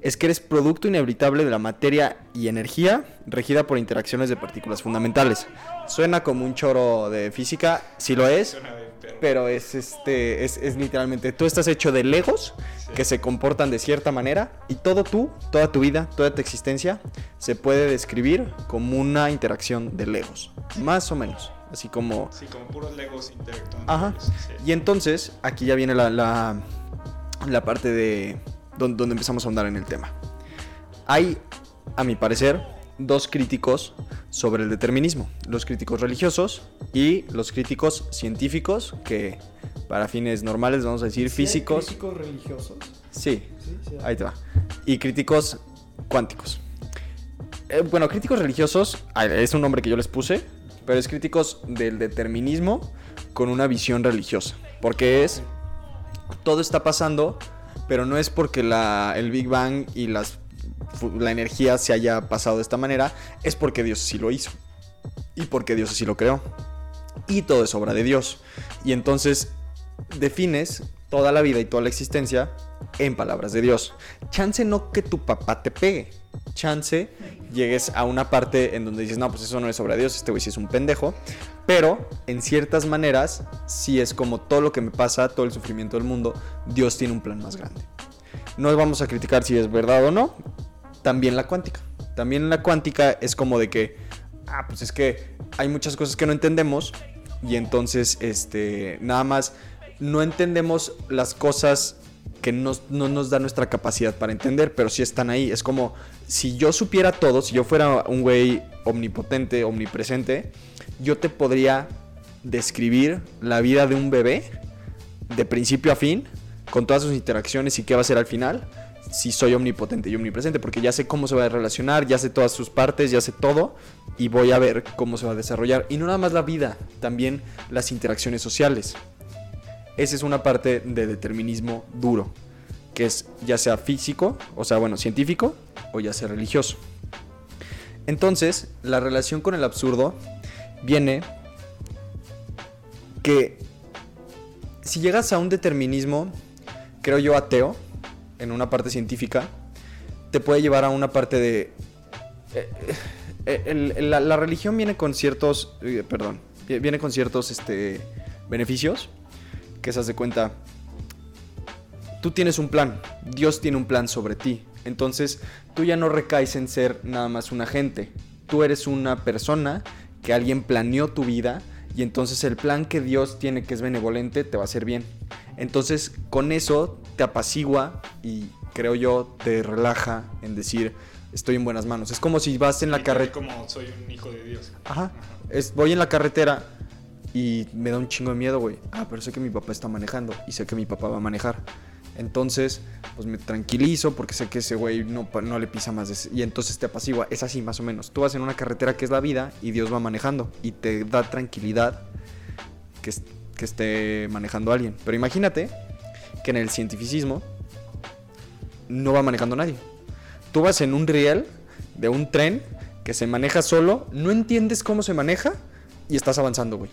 es que eres producto inevitable de la materia y energía regida por interacciones de partículas fundamentales. Suena como un choro de física, sí lo es, pero- pero es este es, es literalmente tú estás hecho de legos Sí. que se comportan de cierta manera y todo tú, toda tu vida, toda tu existencia se puede describir como una interacción de legos, más o menos, así como Sí, como puros legos interactuando. Ajá. Sí. y entonces, aquí ya viene la, la, la parte de don- donde, empezamos a ahondar en el tema. Hay, a mi parecer, dos críticos sobre el determinismo. Los críticos religiosos y los críticos científicos, que para fines normales vamos a decir ¿Sí hay físicos. críticos religiosos? Sí, Sí, sí. ahí te va. Y críticos cuánticos. Eh, bueno, críticos religiosos es un nombre que yo les puse, pero es críticos del determinismo con una visión religiosa. Porque es, todo está pasando, pero no es porque la, el Big Bang y las, la energía se haya pasado de esta manera, es porque Dios sí lo hizo. Y porque Dios así lo creó. Y todo es obra de Dios. Y entonces defines toda la vida y toda la existencia en palabras de Dios. Chance no que tu papá te pegue. Chance llegues a una parte en donde dices, no, pues eso no es obra de Dios, este güey sí es un pendejo. Pero en ciertas maneras, sí es como todo lo que me pasa, todo el sufrimiento del mundo, Dios tiene un plan más grande. No vamos a criticar si es verdad o no. También la cuántica. También la cuántica es como de que, ah, pues es que hay muchas cosas que no entendemos y entonces, este, nada más no entendemos las cosas que nos- no nos da nuestra capacidad para entender, pero sí están ahí. Es como si yo supiera todo, si yo fuera un güey omnipotente, omnipresente, yo te podría describir la vida de un bebé de principio a fin, con todas sus interacciones y qué va a ser al final, si soy omnipotente y omnipresente, porque ya sé cómo se va a relacionar, ya sé todas sus partes, ya sé todo, y voy a ver cómo se va a desarrollar. Y no nada más la vida, también las interacciones sociales. Esa es una parte de determinismo duro, que es ya sea físico, o sea, bueno, científico, o ya sea religioso. Entonces, la relación con el absurdo viene que si llegas a un determinismo, creo yo, ateo, en una parte científica, te puede llevar a una parte de... eh, eh, el- la, religión viene con ciertos... eh, perdón, vi- viene con ciertos este, beneficios, que se de cuenta... Tú tienes un plan, Dios tiene un plan sobre ti. Entonces, tú ya no recaes en ser nada más un agente. Tú eres una persona que alguien planeó tu vida y entonces el plan que Dios tiene que es benevolente te va a hacer bien. Entonces, con eso te apacigua y creo yo, te relaja en decir, estoy en buenas manos. Es como si vas en la carretera. Como soy un hijo de Dios. Ajá. Es, voy en la carretera y me da un chingo de miedo, güey. Ah, pero sé que mi papá está manejando y sé que mi papá va a manejar. Entonces, pues me tranquilizo porque sé que ese güey no, le pisa más. de y entonces te apacigua. Es así, más o menos. Tú vas en una carretera que es la vida y Dios va manejando. Y te da tranquilidad que esté manejando alguien. Pero imagínate que en el cientificismo no va manejando nadie. Tú vas en un riel de un tren que se maneja solo, no entiendes cómo se maneja y estás avanzando, güey.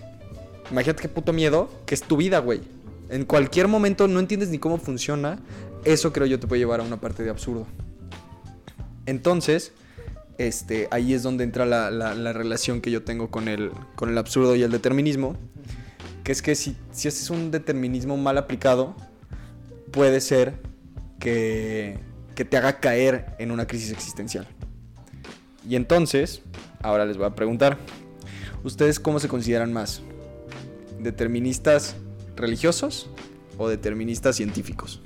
Imagínate qué puto miedo, que es tu vida, güey. En cualquier momento no entiendes ni cómo funciona. Eso creo yo te puede llevar a una parte de absurdo. Entonces, este, ahí es donde entra la, la- la relación que yo tengo con el, con el absurdo y el determinismo. Que es que si, si haces un determinismo mal aplicado, puede ser que, que te haga caer en una crisis existencial. Y entonces, ahora les voy a preguntar, ¿ustedes cómo se consideran más? ¿Deterministas religiosos o deterministas científicos?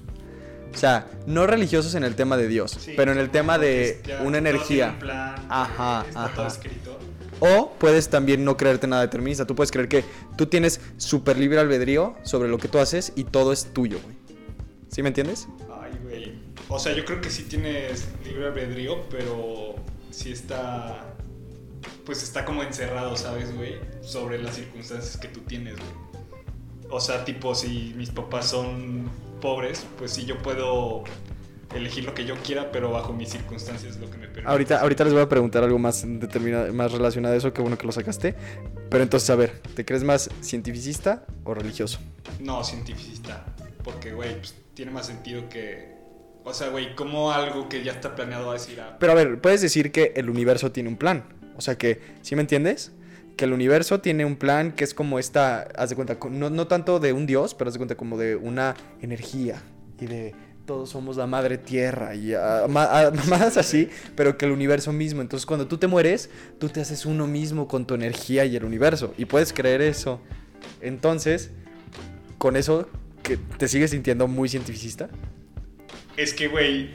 O sea, no religiosos en el tema de Dios, Sí, pero en el tema de ya una energía. plan, Ajá, está todo ajá. escrito. O puedes también no creerte nada determinista. Tú puedes creer que tú tienes súper libre albedrío sobre lo que tú haces y todo es tuyo, güey. ¿Sí me entiendes? Ay, güey. O sea, yo creo que sí tienes libre albedrío, pero sí está. Pues está como encerrado, ¿sabes, güey? Sobre las circunstancias que tú tienes, güey. O sea, tipo, si mis papás son pobres, pues sí, yo puedo elegir lo que yo quiera, pero bajo mis circunstancias lo que me permite. Ahorita, ahorita les voy a preguntar algo más, más relacionado a eso, qué bueno que lo sacaste. Pero entonces, a ver, ¿te crees más cientificista o religioso? No, cientificista. Porque, güey, pues tiene más sentido que. O sea, güey, como algo que ya está planeado va a decir a. Pero a ver, puedes decir que el universo tiene un plan. O sea que, ¿sí me entiendes? Que el universo tiene un plan que es como esta, haz de cuenta, no, no tanto de un dios, pero haz de cuenta como de una energía y de todos somos la madre tierra y ah, más así, pero que el universo mismo. Entonces cuando tú te mueres, tú te haces uno mismo con tu energía y el universo. Y puedes creer eso. Entonces, con eso, que ¿te sigues sintiendo muy cientificista? Es que, güey,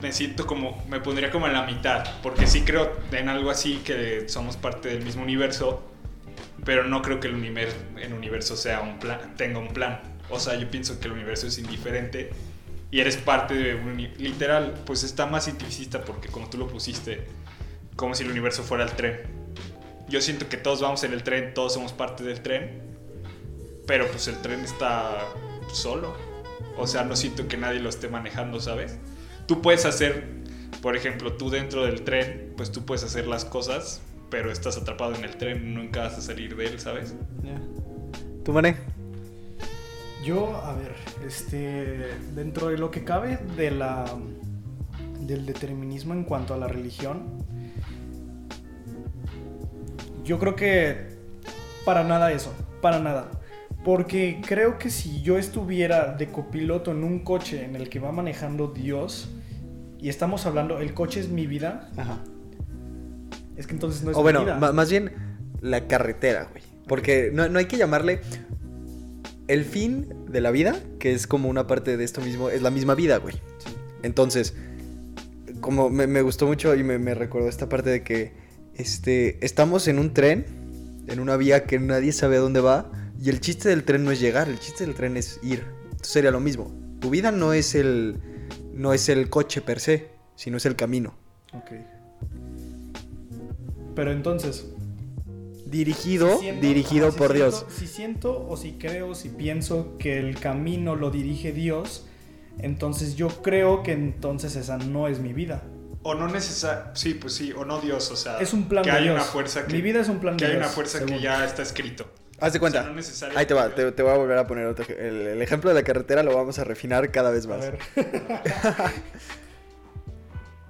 me siento como. Me pondría como en la mitad. Porque sí creo en algo así que somos parte del mismo universo. Pero no creo que el universo, el universo sea un plan, tenga un plan. O sea, yo pienso que el universo es indiferente. Y eres parte de un. Literal, pues está más cientificista porque, como tú lo pusiste, como si el universo fuera el tren. Yo siento que todos vamos en el tren, todos somos parte del tren. Pero pues el tren está solo. O sea, no siento que nadie lo esté manejando, ¿sabes? Tú puedes hacer, por ejemplo, tú dentro del tren, pues tú puedes hacer las cosas, pero estás atrapado en el tren, nunca vas a salir de él, ¿sabes? ¿Tú, Mané? Yo, a ver, este, dentro de lo que cabe de la, del determinismo en cuanto a la religión, yo creo que para nada eso, para nada. Porque creo que si yo estuviera de copiloto en un coche en el que va manejando Dios, y estamos hablando, el coche es mi vida, Ajá. es que entonces no es o mi bueno, vida. más bien la carretera, güey. Porque no, no hay que llamarle el fin de la vida, que es como una parte de esto mismo, es la misma vida, güey. Entonces, como me, me gustó mucho y me, me recordó esta parte de que este, estamos en un tren, en una vía que nadie sabe a dónde va, y el chiste del tren no es llegar, el chiste del tren es ir. Entonces sería lo mismo. Tu vida no es el, no es el coche per se, sino es el camino. Ok. Pero entonces, Dirigido, Si siento- dirigido ajá, si por siento- Dios. Si siento o si creo, si pienso que el camino lo dirige Dios, entonces yo creo que entonces esa no es mi vida. O no necesariamente, sí, pues sí, o no Dios, o sea, Es un plan que de hay Dios. una fuerza que, Mi vida es un plan que de hay Dios, una fuerza que según. ya está escrito. Haz de cuenta. O sea, no necesariamente Ahí te va, te, te voy a volver a poner otro. El, el ejemplo de la carretera lo vamos a refinar cada vez A más. ver,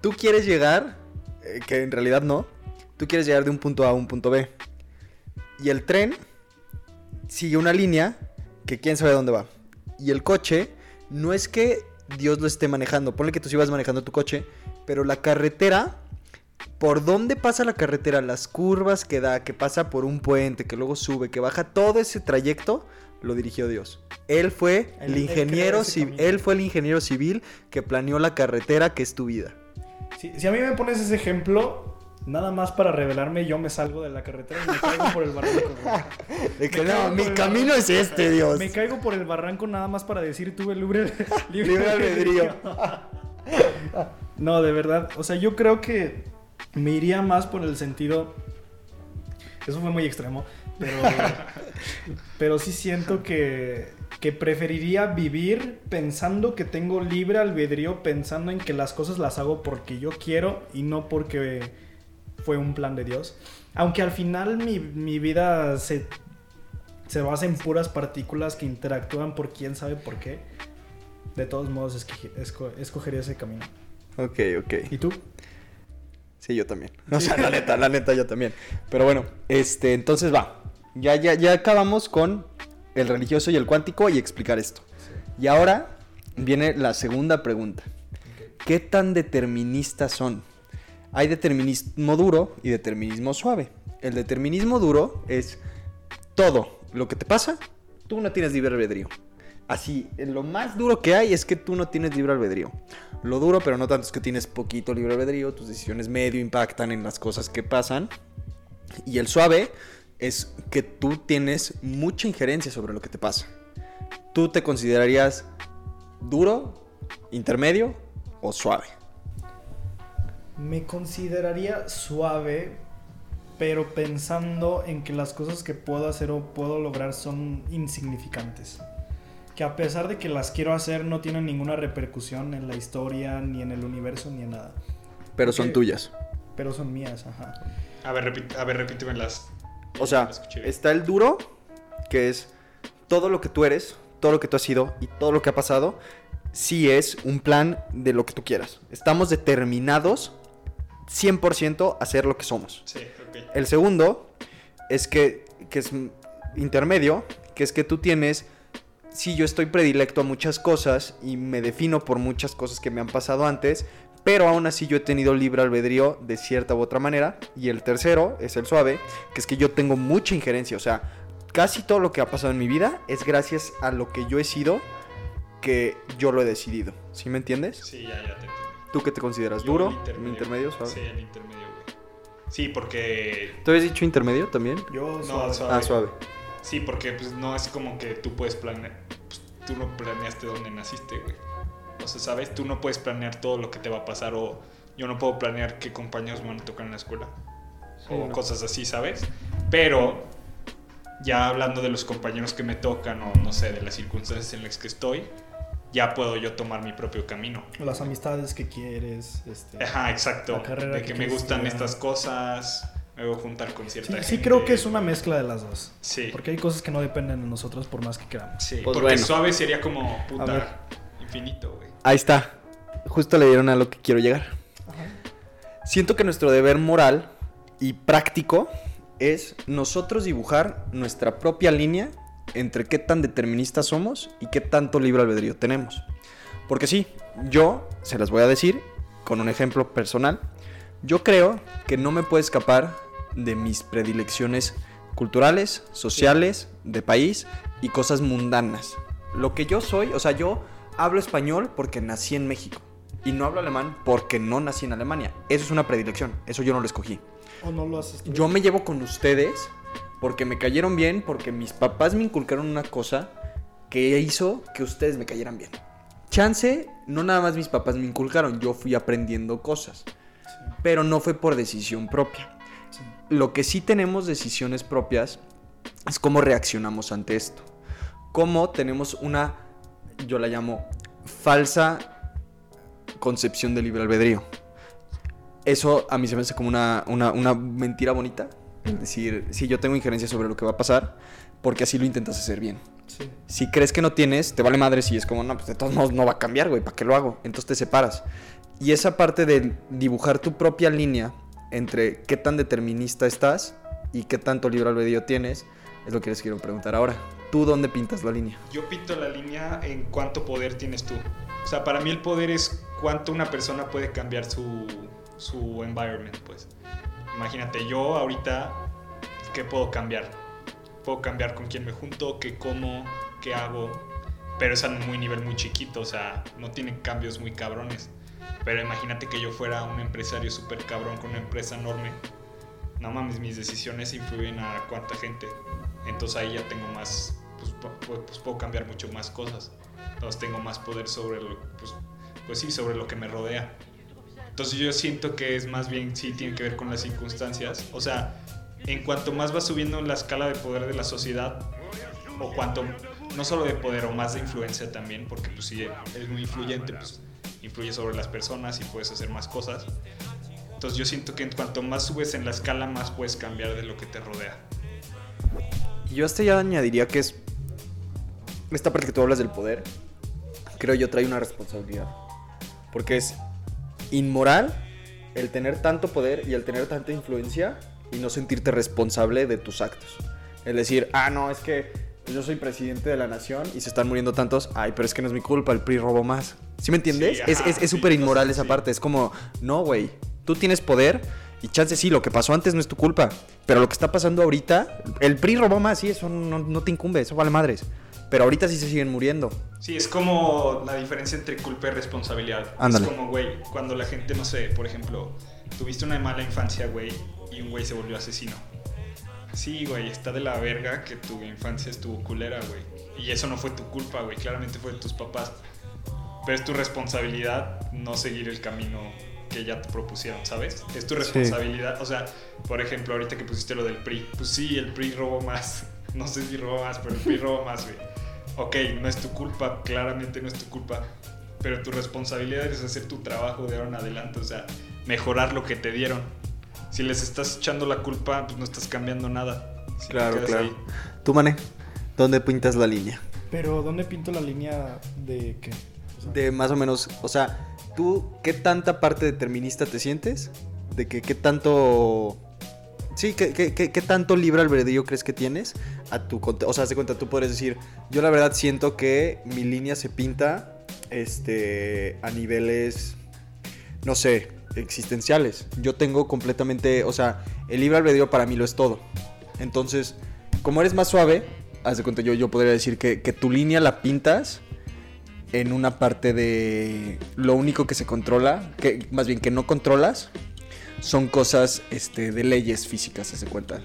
Tú quieres llegar, eh, que en realidad no, tú quieres llegar de un punto A a un punto B. Y el tren sigue una línea que quién sabe dónde va. Y el coche no es que Dios lo esté manejando. Ponle que tú sí vas manejando tu coche, pero la carretera, por dónde pasa la carretera, las curvas que da, que pasa por un puente, que luego sube, que baja, todo ese trayecto lo dirigió Dios. Él fue el ingeniero civil, él fue el ingeniero civil que planeó la carretera que es tu vida. Si, si a mí me pones ese ejemplo, nada más para revelarme, yo me salgo de la carretera y me caigo por el barranco. De que no, mi camino barranco. es este, Dios. Me caigo por el barranco nada más para decir tuve libre, libre, Libre albedrío. No, de verdad. O sea, yo creo que me iría más por el sentido. Eso fue muy extremo. Pero, pero sí siento que, que preferiría vivir pensando que tengo libre albedrío, pensando en que las cosas las hago porque yo quiero y no porque fue un plan de Dios. Aunque al final mi, mi vida se, se basa en puras partículas que interactúan por quién sabe por qué. De todos modos, escogería ese camino. Ok, ok. ¿Y tú? Sí, yo también. O sea, la neta, la neta, yo también. Pero bueno, este, entonces va. Ya, ya, ya acabamos con el religioso y el cuántico y explicar esto. Y ahora viene la segunda pregunta. ¿Qué tan deterministas son? Hay determinismo duro y determinismo suave. El determinismo duro es todo lo que te pasa, tú no tienes libre albedrío. Así, lo más duro que hay es que tú no tienes libre albedrío. Lo duro, pero no tanto es que tienes poquito libre albedrío, tus decisiones medio impactan en las cosas que pasan. Y el suave es que tú tienes mucha injerencia sobre lo que te pasa. ¿Tú te considerarías duro, intermedio o suave? Me consideraría suave, pero pensando en que las cosas que puedo hacer o puedo lograr son insignificantes. Que a pesar de que las quiero hacer no tienen ninguna repercusión en la historia, ni en el universo, ni en nada. Pero son tuyas. Pero son mías, ajá. A ver, repite, a ver, repíteme las. O sea, está el duro, que es todo lo que tú eres, todo lo que tú has sido y todo lo que ha pasado, sí es un plan de lo que tú quieras. Estamos determinados 100% a hacer lo que somos. Sí, ok. El segundo es que, que es intermedio, que es que tú tienes, sí, yo estoy predilecto a muchas cosas y me defino por muchas cosas que me han pasado antes, pero aún así yo he tenido libre albedrío de cierta u otra manera. Y el tercero es el suave, que es que yo tengo mucha injerencia, o sea, casi todo lo que ha pasado en mi vida es gracias a lo que yo he sido que yo lo he decidido. ¿Sí me entiendes? Sí, ya, ya te entendí. ¿Tú qué te consideras? Yo ¿Duro? el intermedio. ¿Intermedio? ¿Suave? Sí, el intermedio, güey. Sí, porque. ¿Tú habías dicho intermedio también? Yo No, suave. suave. Ah, suave. Sí, porque pues no es como que tú puedes planear. Tú no planeaste dónde naciste, güey. O sea, ¿sabes? Tú no puedes planear todo lo que te va a pasar o yo no puedo planear qué compañeros me van a tocar en la escuela. Sí, o no. cosas así, ¿sabes? Pero ya hablando de los compañeros que me tocan o no sé, de las circunstancias en las que estoy, ya puedo yo tomar mi propio camino. Las amistades que quieres. Este... Ajá, exacto. La carrera De que que me gustan estudiar. estas cosas, me voy a juntar con cierta Sí, gente. sí creo que es una mezcla de las dos. Sí. Porque hay cosas que no dependen de nosotros por más que queramos. Sí, Pues porque bueno. suave sería como puta infinito, güey. Ahí está. Justo le dieron a lo que quiero llegar. Siento que nuestro deber moral y práctico es nosotros dibujar nuestra propia línea entre qué tan deterministas somos y qué tanto libre albedrío tenemos. Porque sí, yo se las voy a decir con un ejemplo personal. Yo creo que no me puedo escapar de mis predilecciones culturales, sociales, de país y cosas mundanas. Lo que yo soy, o sea, yo hablo español porque nací en México y no hablo alemán porque no nací en Alemania. Eso es una predilección, eso yo no lo escogí. ¿O no lo haces tú? Yo me llevo con ustedes porque me cayeron bien, porque mis papás me inculcaron una cosa que hizo que ustedes me cayeran bien. Chance, no nada más mis papás me inculcaron, yo fui aprendiendo cosas, pero no fue por decisión propia. sí. Lo que sí tenemos decisiones propias es cómo reaccionamos ante esto. Cómo tenemos una, yo la llamo, falsa concepción de libre albedrío. Eso a mí se me hace como una, una, una mentira bonita. Es decir, si yo tengo injerencia sobre lo que va a pasar, porque así lo intentas hacer bien. Sí. Si crees que no tienes, te vale madre si es como, no, pues de todos modos no va a cambiar, güey, ¿para qué lo hago? Entonces te separas. Y esa parte de dibujar tu propia línea entre qué tan determinista estás y qué tanto libre albedrío tienes, es lo que les quiero preguntar ahora. ¿Tú dónde pintas la línea? Yo pinto la línea en cuánto poder tienes tú. O sea, para mí el poder es cuánto una persona puede cambiar su, su environment, pues. Imagínate, yo ahorita, ¿qué puedo cambiar? Puedo cambiar con quién me junto, qué como, qué hago, pero es a un muy nivel muy chiquito, o sea, no tiene cambios muy cabrones. Pero imagínate que yo fuera un empresario súper cabrón con una empresa enorme. No mames, mis decisiones influyen a cuánta gente. Entonces ahí ya tengo más, pues, pu- pues puedo cambiar mucho más cosas. Entonces tengo más poder sobre lo, pues, pues sí, sobre lo que me rodea. Entonces yo siento que es más bien, sí, tiene que ver con las circunstancias. O sea, en cuanto más vas subiendo en la escala de poder de la sociedad, o cuanto, no solo de poder, o más de influencia también, porque pues si eres muy influyente, pues influye sobre las personas y puedes hacer más cosas. Entonces yo siento que en cuanto más subes en la escala, más puedes cambiar de lo que te rodea. Yo hasta ya añadiría que es. Esta parte que tú hablas del poder, creo yo trae una responsabilidad. Porque es inmoral el tener tanto poder y el tener tanta influencia y no sentirte responsable de tus actos. Es decir, ah, no, es que yo soy presidente de la nación y se están muriendo tantos. Ay, pero es que no es mi culpa, el PRI robó más. ¿Sí me entiendes? Sí, es ajá, es- es sí, súper inmoral esa sí. parte. Es como, no, güey, tú tienes poder y chance sí, lo que pasó antes no es tu culpa. Pero lo que está pasando ahorita, el PRI robó más, sí, eso no, no te incumbe, eso vale madres. Pero ahorita sí se siguen muriendo. Sí, es como la diferencia entre culpa y responsabilidad. Ándale. Es como, güey, cuando la gente, no sé, por ejemplo, tuviste una mala infancia, güey, y un güey se volvió asesino. Sí, güey, está de la verga que tu infancia estuvo culera, güey. Y eso no fue tu culpa, güey, claramente fue de tus papás. Pero es tu responsabilidad no seguir el camino que ya te propusieron, ¿sabes? Es tu responsabilidad. O sea, por ejemplo, ahorita que pusiste lo del PRI, pues sí, el PRI robó más. No sé si robó más, pero el PRI robó más, güey. Ok, no es tu culpa, claramente no es tu culpa. Pero tu responsabilidad es hacer tu trabajo de ahora en adelante, o sea, mejorar lo que te dieron. Si les estás echando la culpa, pues no estás cambiando nada. Si Claro, claro. ahí. Tú, Mane, ¿dónde pintas la línea? Pero, ¿dónde pinto la línea de qué? O sea, De más o menos, o sea, ¿tú qué tanta parte determinista te sientes? De que qué tanto... Sí, ¿qué, qué, qué- qué tanto libre albedrío crees que tienes a tu cont- O sea, haz de cuenta, tú podrías decir, yo la verdad siento que mi línea se pinta este, a niveles, no sé, existenciales. Yo tengo completamente, o sea, el libre albedrío para mí lo es todo. Entonces, como eres más suave, haz de cuenta, yo, yo podría decir que, que tu línea la pintas en una parte de lo único que se controla, que más bien que no controlas, son cosas este, de leyes físicas, haz de cuenta.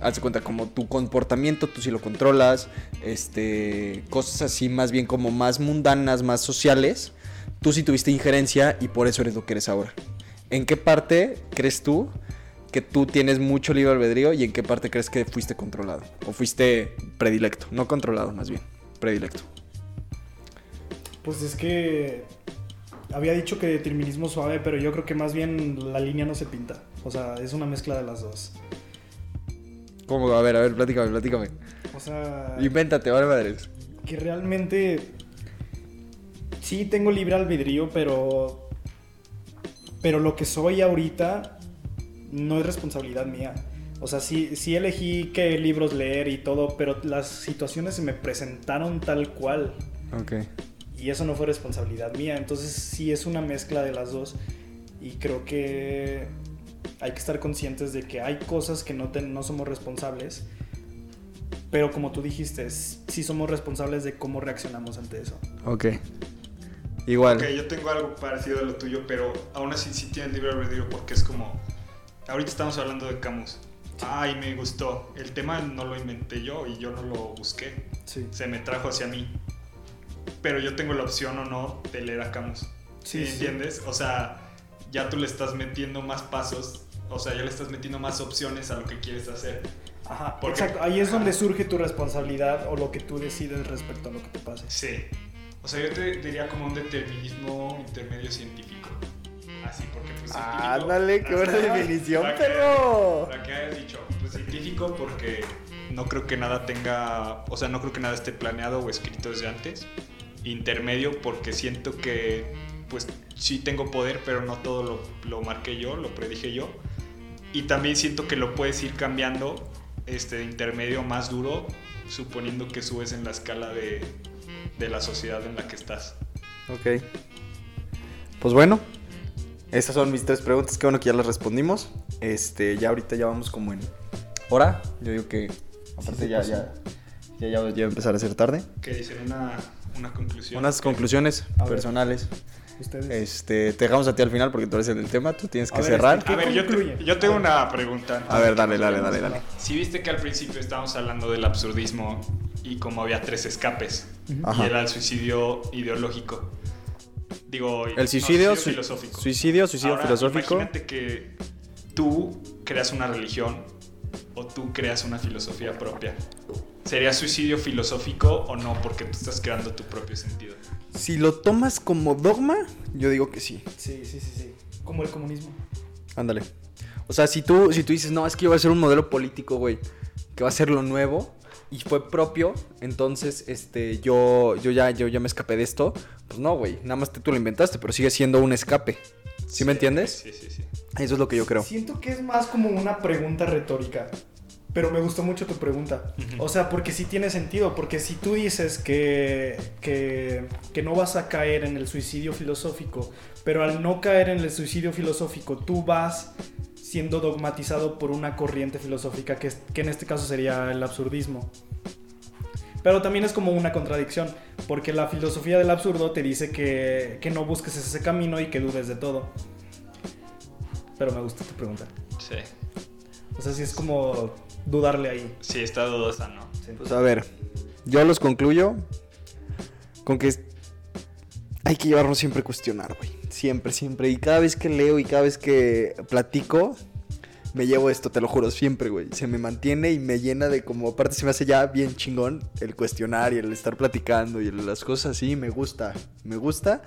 Haz de cuenta como tu comportamiento, tú sí lo controlas, este, cosas así más bien como más mundanas, más sociales, tú sí tuviste injerencia y por eso eres lo que eres ahora. ¿En qué parte crees tú que tú tienes mucho libre albedrío y en qué parte crees que fuiste controlado? O fuiste predilecto, no controlado más bien, predilecto. Pues es que había dicho que determinismo suave, pero yo creo que más bien la línea no se pinta. O sea, es una mezcla de las dos. ¿Cómo? A ver, a ver, platícame, platícame. O sea, Invéntate, vale madres. que realmente sí tengo libre albedrío, pero pero lo que soy ahorita no es responsabilidad mía. O sea, sí, sí elegí qué libros leer y todo, pero las situaciones se me presentaron tal cual. Ok. Y eso no fue responsabilidad mía. Entonces sí es una mezcla de las dos. Y creo que hay que estar conscientes de que hay cosas que no, te- no somos responsables. Pero como tú dijiste, sí somos responsables de cómo reaccionamos ante eso. Ok. Igual. Ok, yo tengo algo parecido a lo tuyo, pero aún así sí tiene libre albedrío porque es como... Ahorita estamos hablando de Camus. Ay, me gustó. El tema no lo inventé yo y yo no lo busqué. Sí. Se me trajo hacia mí. Pero yo tengo la opción o no de leer a Camus. Sí, sí. ¿Entiendes? O sea, ya tú le estás metiendo más pasos. O sea, ya le estás metiendo más opciones a lo que quieres hacer. Ajá, Porque- exacto. Ahí es donde surge tu responsabilidad o lo que tú decides respecto a lo que te pase. Sí. O sea, yo te diría como un determinismo intermedio científico. Así, porque pues científico... Ándale, qué buena definición, Para que- perro. Para que hayas dicho, pues científico porque no creo que nada tenga... O sea, no creo que nada esté planeado o escrito desde antes. Intermedio porque siento que pues sí tengo poder, pero no todo lo, lo marqué yo, lo predije yo. Y también siento que lo puedes ir cambiando este de intermedio más duro, suponiendo que subes en la escala de, de la sociedad en la que estás. Ok. Pues bueno, estas son mis tres preguntas. Qué bueno que ya las respondimos. Este, ya ahorita ya vamos como en hora. Yo digo que Aparte se ya, pasó. ya, ya, ya, ya va a empezar a ser tarde. Que dicen una, una conclusión. Unas conclusiones A ver. personales. Ustedes. Este, te dejamos a ti al final porque tú eres el del tema, tú tienes A que ver, cerrar. este, A ver, yo, te- yo tengo A ver. una pregunta. A ver, dale, dale, dale, dale. Si viste que al principio estábamos hablando del absurdismo y como había tres escapes. Ajá. y era el suicidio ideológico. Digo, no, El suicidio, sui- filosófico. suicidio, suicidio Ahora, filosófico. Imagínate que tú creas una religión o tú creas una filosofía propia. ¿Sería suicidio filosófico o no? Porque tú estás creando tu propio sentido. Si lo tomas como dogma, yo digo que sí. Sí, sí, sí, sí. Como el comunismo. Ándale. O sea, si tú, si tú dices, no, es que yo voy a ser un modelo político, güey, que va a ser lo nuevo y fue propio, entonces, este, yo, yo ya, yo ya me escapé de esto. Pues no, güey, nada más te- tú lo inventaste, pero sigue siendo un escape. ¿Sí, me entiendes? Sí, sí, sí. Eso es lo que yo creo. Siento que es más como una pregunta retórica. Pero me gustó mucho tu pregunta. O sea, porque sí tiene sentido. Porque si tú dices que, que, que no vas a caer en el suicidio filosófico, pero al no caer en el suicidio filosófico, tú vas siendo dogmatizado por una corriente filosófica que, es- que en este caso sería el absurdismo. Pero también es como una contradicción, porque la filosofía del absurdo te dice que, que no busques ese camino y que dudes de todo. Pero me gustó tu pregunta. Sí, O sea, sí es como dudarle ahí. sí está dudosa, ¿no? Sí. Pues a ver, yo los concluyo con que hay que llevarnos siempre a cuestionar, güey. Siempre, siempre. Y cada vez que leo y cada vez que platico, me llevo esto, te lo juro, siempre, güey. Se me mantiene y me llena de como, aparte se me hace ya bien chingón el cuestionar y el estar platicando y las cosas así, me gusta, me gusta.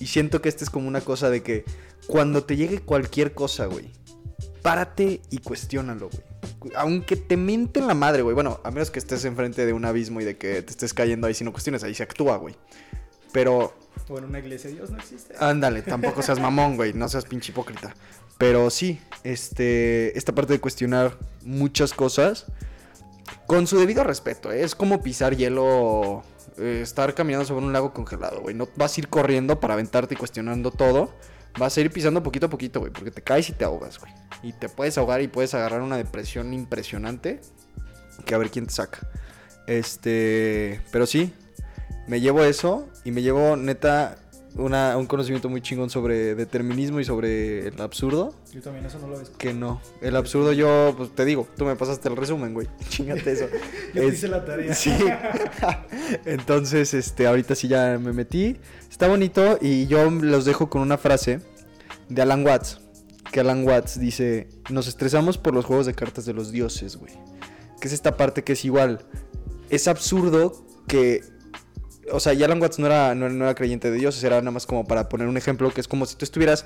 Y siento que esta es como una cosa de que cuando te llegue cualquier cosa, güey, párate y cuestiónalo, güey. Aunque te mienten la madre, güey. Bueno, a menos que estés enfrente de un abismo y de que te estés cayendo ahí si no cuestiones, ahí se actúa, güey. Pero O en una iglesia, Dios no existe. Ándale, tampoco seas mamón, güey, no seas pinche hipócrita. Pero sí, este, esta parte de cuestionar muchas cosas con su debido respeto, ¿eh? es como pisar hielo, eh, estar caminando sobre un lago congelado, güey. No vas a ir corriendo para aventarte y cuestionando todo. Vas a ir pisando poquito a poquito, güey, porque te caes y te ahogas, güey. Y te puedes ahogar y puedes agarrar una depresión impresionante que a ver quién te saca. Este, pero sí, me llevo eso y me llevo neta una- un conocimiento muy chingón sobre determinismo y sobre el absurdo. Yo también eso no lo ves. Que no, el absurdo yo, pues te digo, tú me pasaste el resumen, güey. Chingate eso. Yo Es- hice la tarea. Sí. Entonces, este, ahorita sí ya me metí. Está bonito y yo los dejo con una frase de Alan Watts. Que Alan Watts dice, nos estresamos por los juegos de cartas de los dioses, güey. Que es esta parte que es igual. Es absurdo que... O sea, y Alan Watts no era, no, era creyente de dioses, era nada más como para poner un ejemplo, que es como si tú estuvieras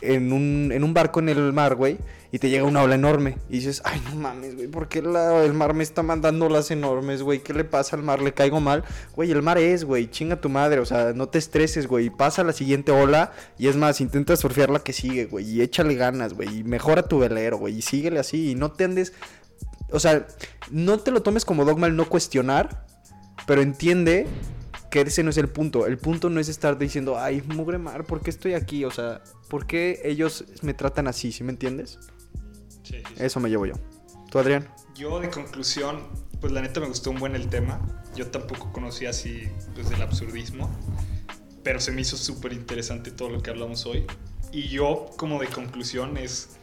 en un, en un barco en el mar, güey, y te llega una ola enorme, y dices, ay, no mames, güey, ¿por qué el mar me está mandando olas enormes, güey? ¿Qué le pasa al mar? ¿Le caigo mal? Güey, el mar es, güey, chinga tu madre, o sea, no te estreses, güey, pasa la siguiente ola, y es más, intenta surfear la que sigue, güey, y échale ganas, güey, y mejora tu velero, güey, y síguele así, y no te andes, o sea, no te lo tomes como dogma el no cuestionar, pero entiende que ese no es el punto. El punto no es estar diciendo, ay, mugre mar, ¿por qué estoy aquí? O sea, ¿por qué ellos me tratan así? ¿Sí me entiendes? Sí, sí, sí. Eso me llevo yo. ¿Tú, Adrián? Yo de conclusión, pues la neta me gustó un buen el tema. Yo tampoco conocía así pues del absurdismo, pero se me hizo súper interesante todo lo que hablamos hoy. Y yo como de conclusión es,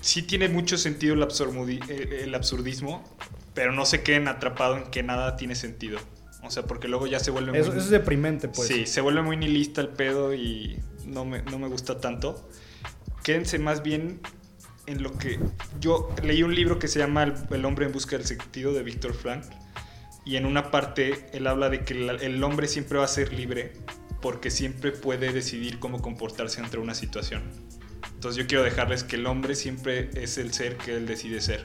sí tiene mucho sentido el, el absurdismo, pero no se queden atrapados en que nada tiene sentido. O sea, porque luego ya se vuelve Eso, muy... eso es deprimente, pues. Sí, se vuelve muy nihilista el pedo y no me, no me gusta tanto. Quédense más bien en lo que... Yo leí un libro que se llama El, hombre en busca del sentido de Víctor Frank y en una parte él habla de que el hombre siempre va a ser libre porque siempre puede decidir cómo comportarse ante una situación. Entonces yo quiero dejarles que el hombre siempre es el ser que él decide ser.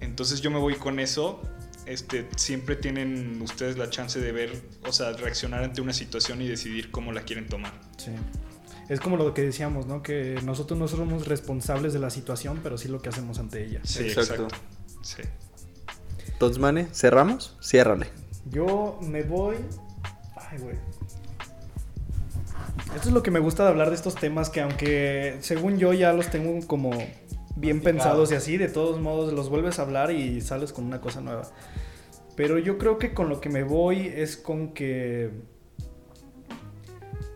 Entonces yo me voy con eso. Este, siempre tienen ustedes la chance de ver, o sea, reaccionar ante una situación y decidir cómo la quieren tomar. Sí. Es como lo que decíamos, ¿no? Que nosotros no somos responsables de la situación, pero sí lo que hacemos ante ella. Sí, Exacto. exacto. Sí. Entonces, Mane, ¿cerramos? Ciérrale. Yo me voy. Ay, güey. Esto es lo que me gusta de hablar de estos temas que aunque según yo ya los tengo como bien pensados y así, de todos modos los vuelves a hablar y sales con una cosa nueva. Pero yo creo que con lo que me voy es con que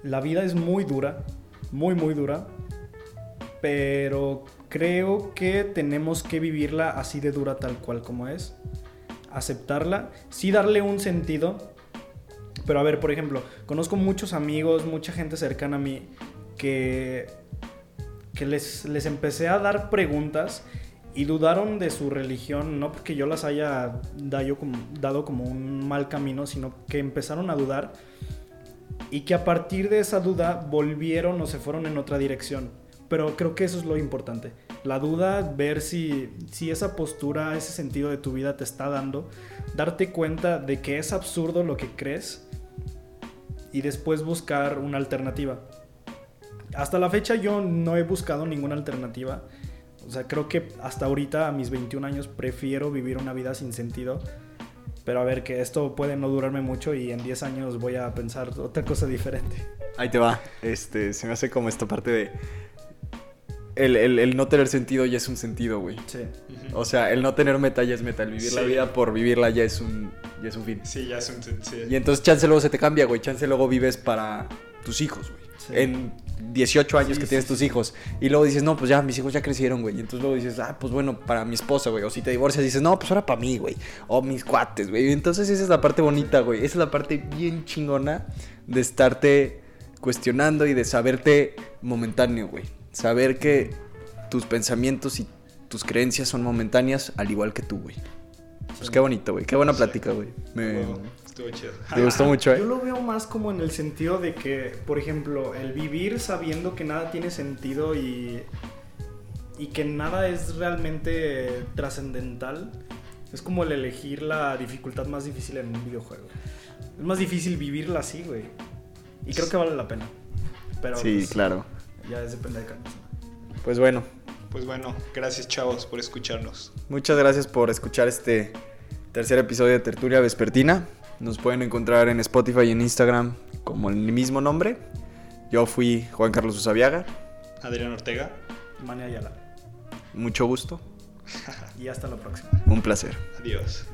la vida es muy dura, muy, muy dura, pero creo que tenemos que vivirla así de dura tal cual como es, aceptarla, sí darle un sentido, pero a ver, por ejemplo, conozco muchos amigos, mucha gente cercana a mí que, que les, les empecé a dar preguntas y dudaron de su religión, no porque yo las haya dado como, un mal camino, sino que empezaron a dudar y que a partir de esa duda volvieron o se fueron en otra dirección. Pero creo que eso es lo importante. La duda, ver si, si esa postura, ese sentido de tu vida te está dando, darte cuenta de que es absurdo lo que crees y después buscar una alternativa. Hasta la fecha yo no he buscado ninguna alternativa. O sea, creo que hasta ahorita, a mis 21 años, prefiero vivir una vida sin sentido. Pero a ver, que esto puede no durarme mucho y en 10 años voy a pensar otra cosa diferente. Ahí te va. Este, se me hace como esta parte de. El, el- el no tener sentido ya es un sentido, güey. Sí. O sea, el no tener meta ya es meta. El vivir la vida por vivirla ya es un, ya es un fin. Sí, ya es un... sí. Y entonces chance luego se te cambia, güey. Chance luego vives para tus hijos, güey. Sí. En 18 años Sí, que sí, tienes sí. tus hijos. Y luego dices, no, pues ya, mis hijos ya crecieron, güey. Y entonces luego dices, ah, pues bueno, para mi esposa, güey. O si te divorcias, dices, no, pues ahora para mí, güey. O mis cuates, güey. Entonces esa es la parte bonita, güey. Esa es la parte bien chingona de estarte cuestionando y de saberte momentáneo, güey. Saber que tus pensamientos y tus creencias son momentáneas, al igual que tú, güey. Pues qué bonito, güey. Qué buena plática, güey. Me, estuvo chido. me gustó mucho, Yo ¿eh? lo veo más como en el sentido de que, por ejemplo, el vivir sabiendo que nada tiene sentido y, y que nada es realmente trascendental, es como el elegir la dificultad más difícil en un videojuego. Es más difícil vivirla así, güey. Y creo que vale la pena. Pero Sí, pues, claro. ya es depende de cada persona. Pues bueno, Pues bueno, gracias chavos por escucharnos. muchas gracias por escuchar este tercer episodio de Tertulia Vespertina. Nos pueden encontrar en Spotify y en Instagram como el mismo nombre. Yo fui Juan Carlos Usabiaga. Adrián Ortega. Mania Ayala. Mucho gusto. Y hasta la próxima. Un placer. Adiós.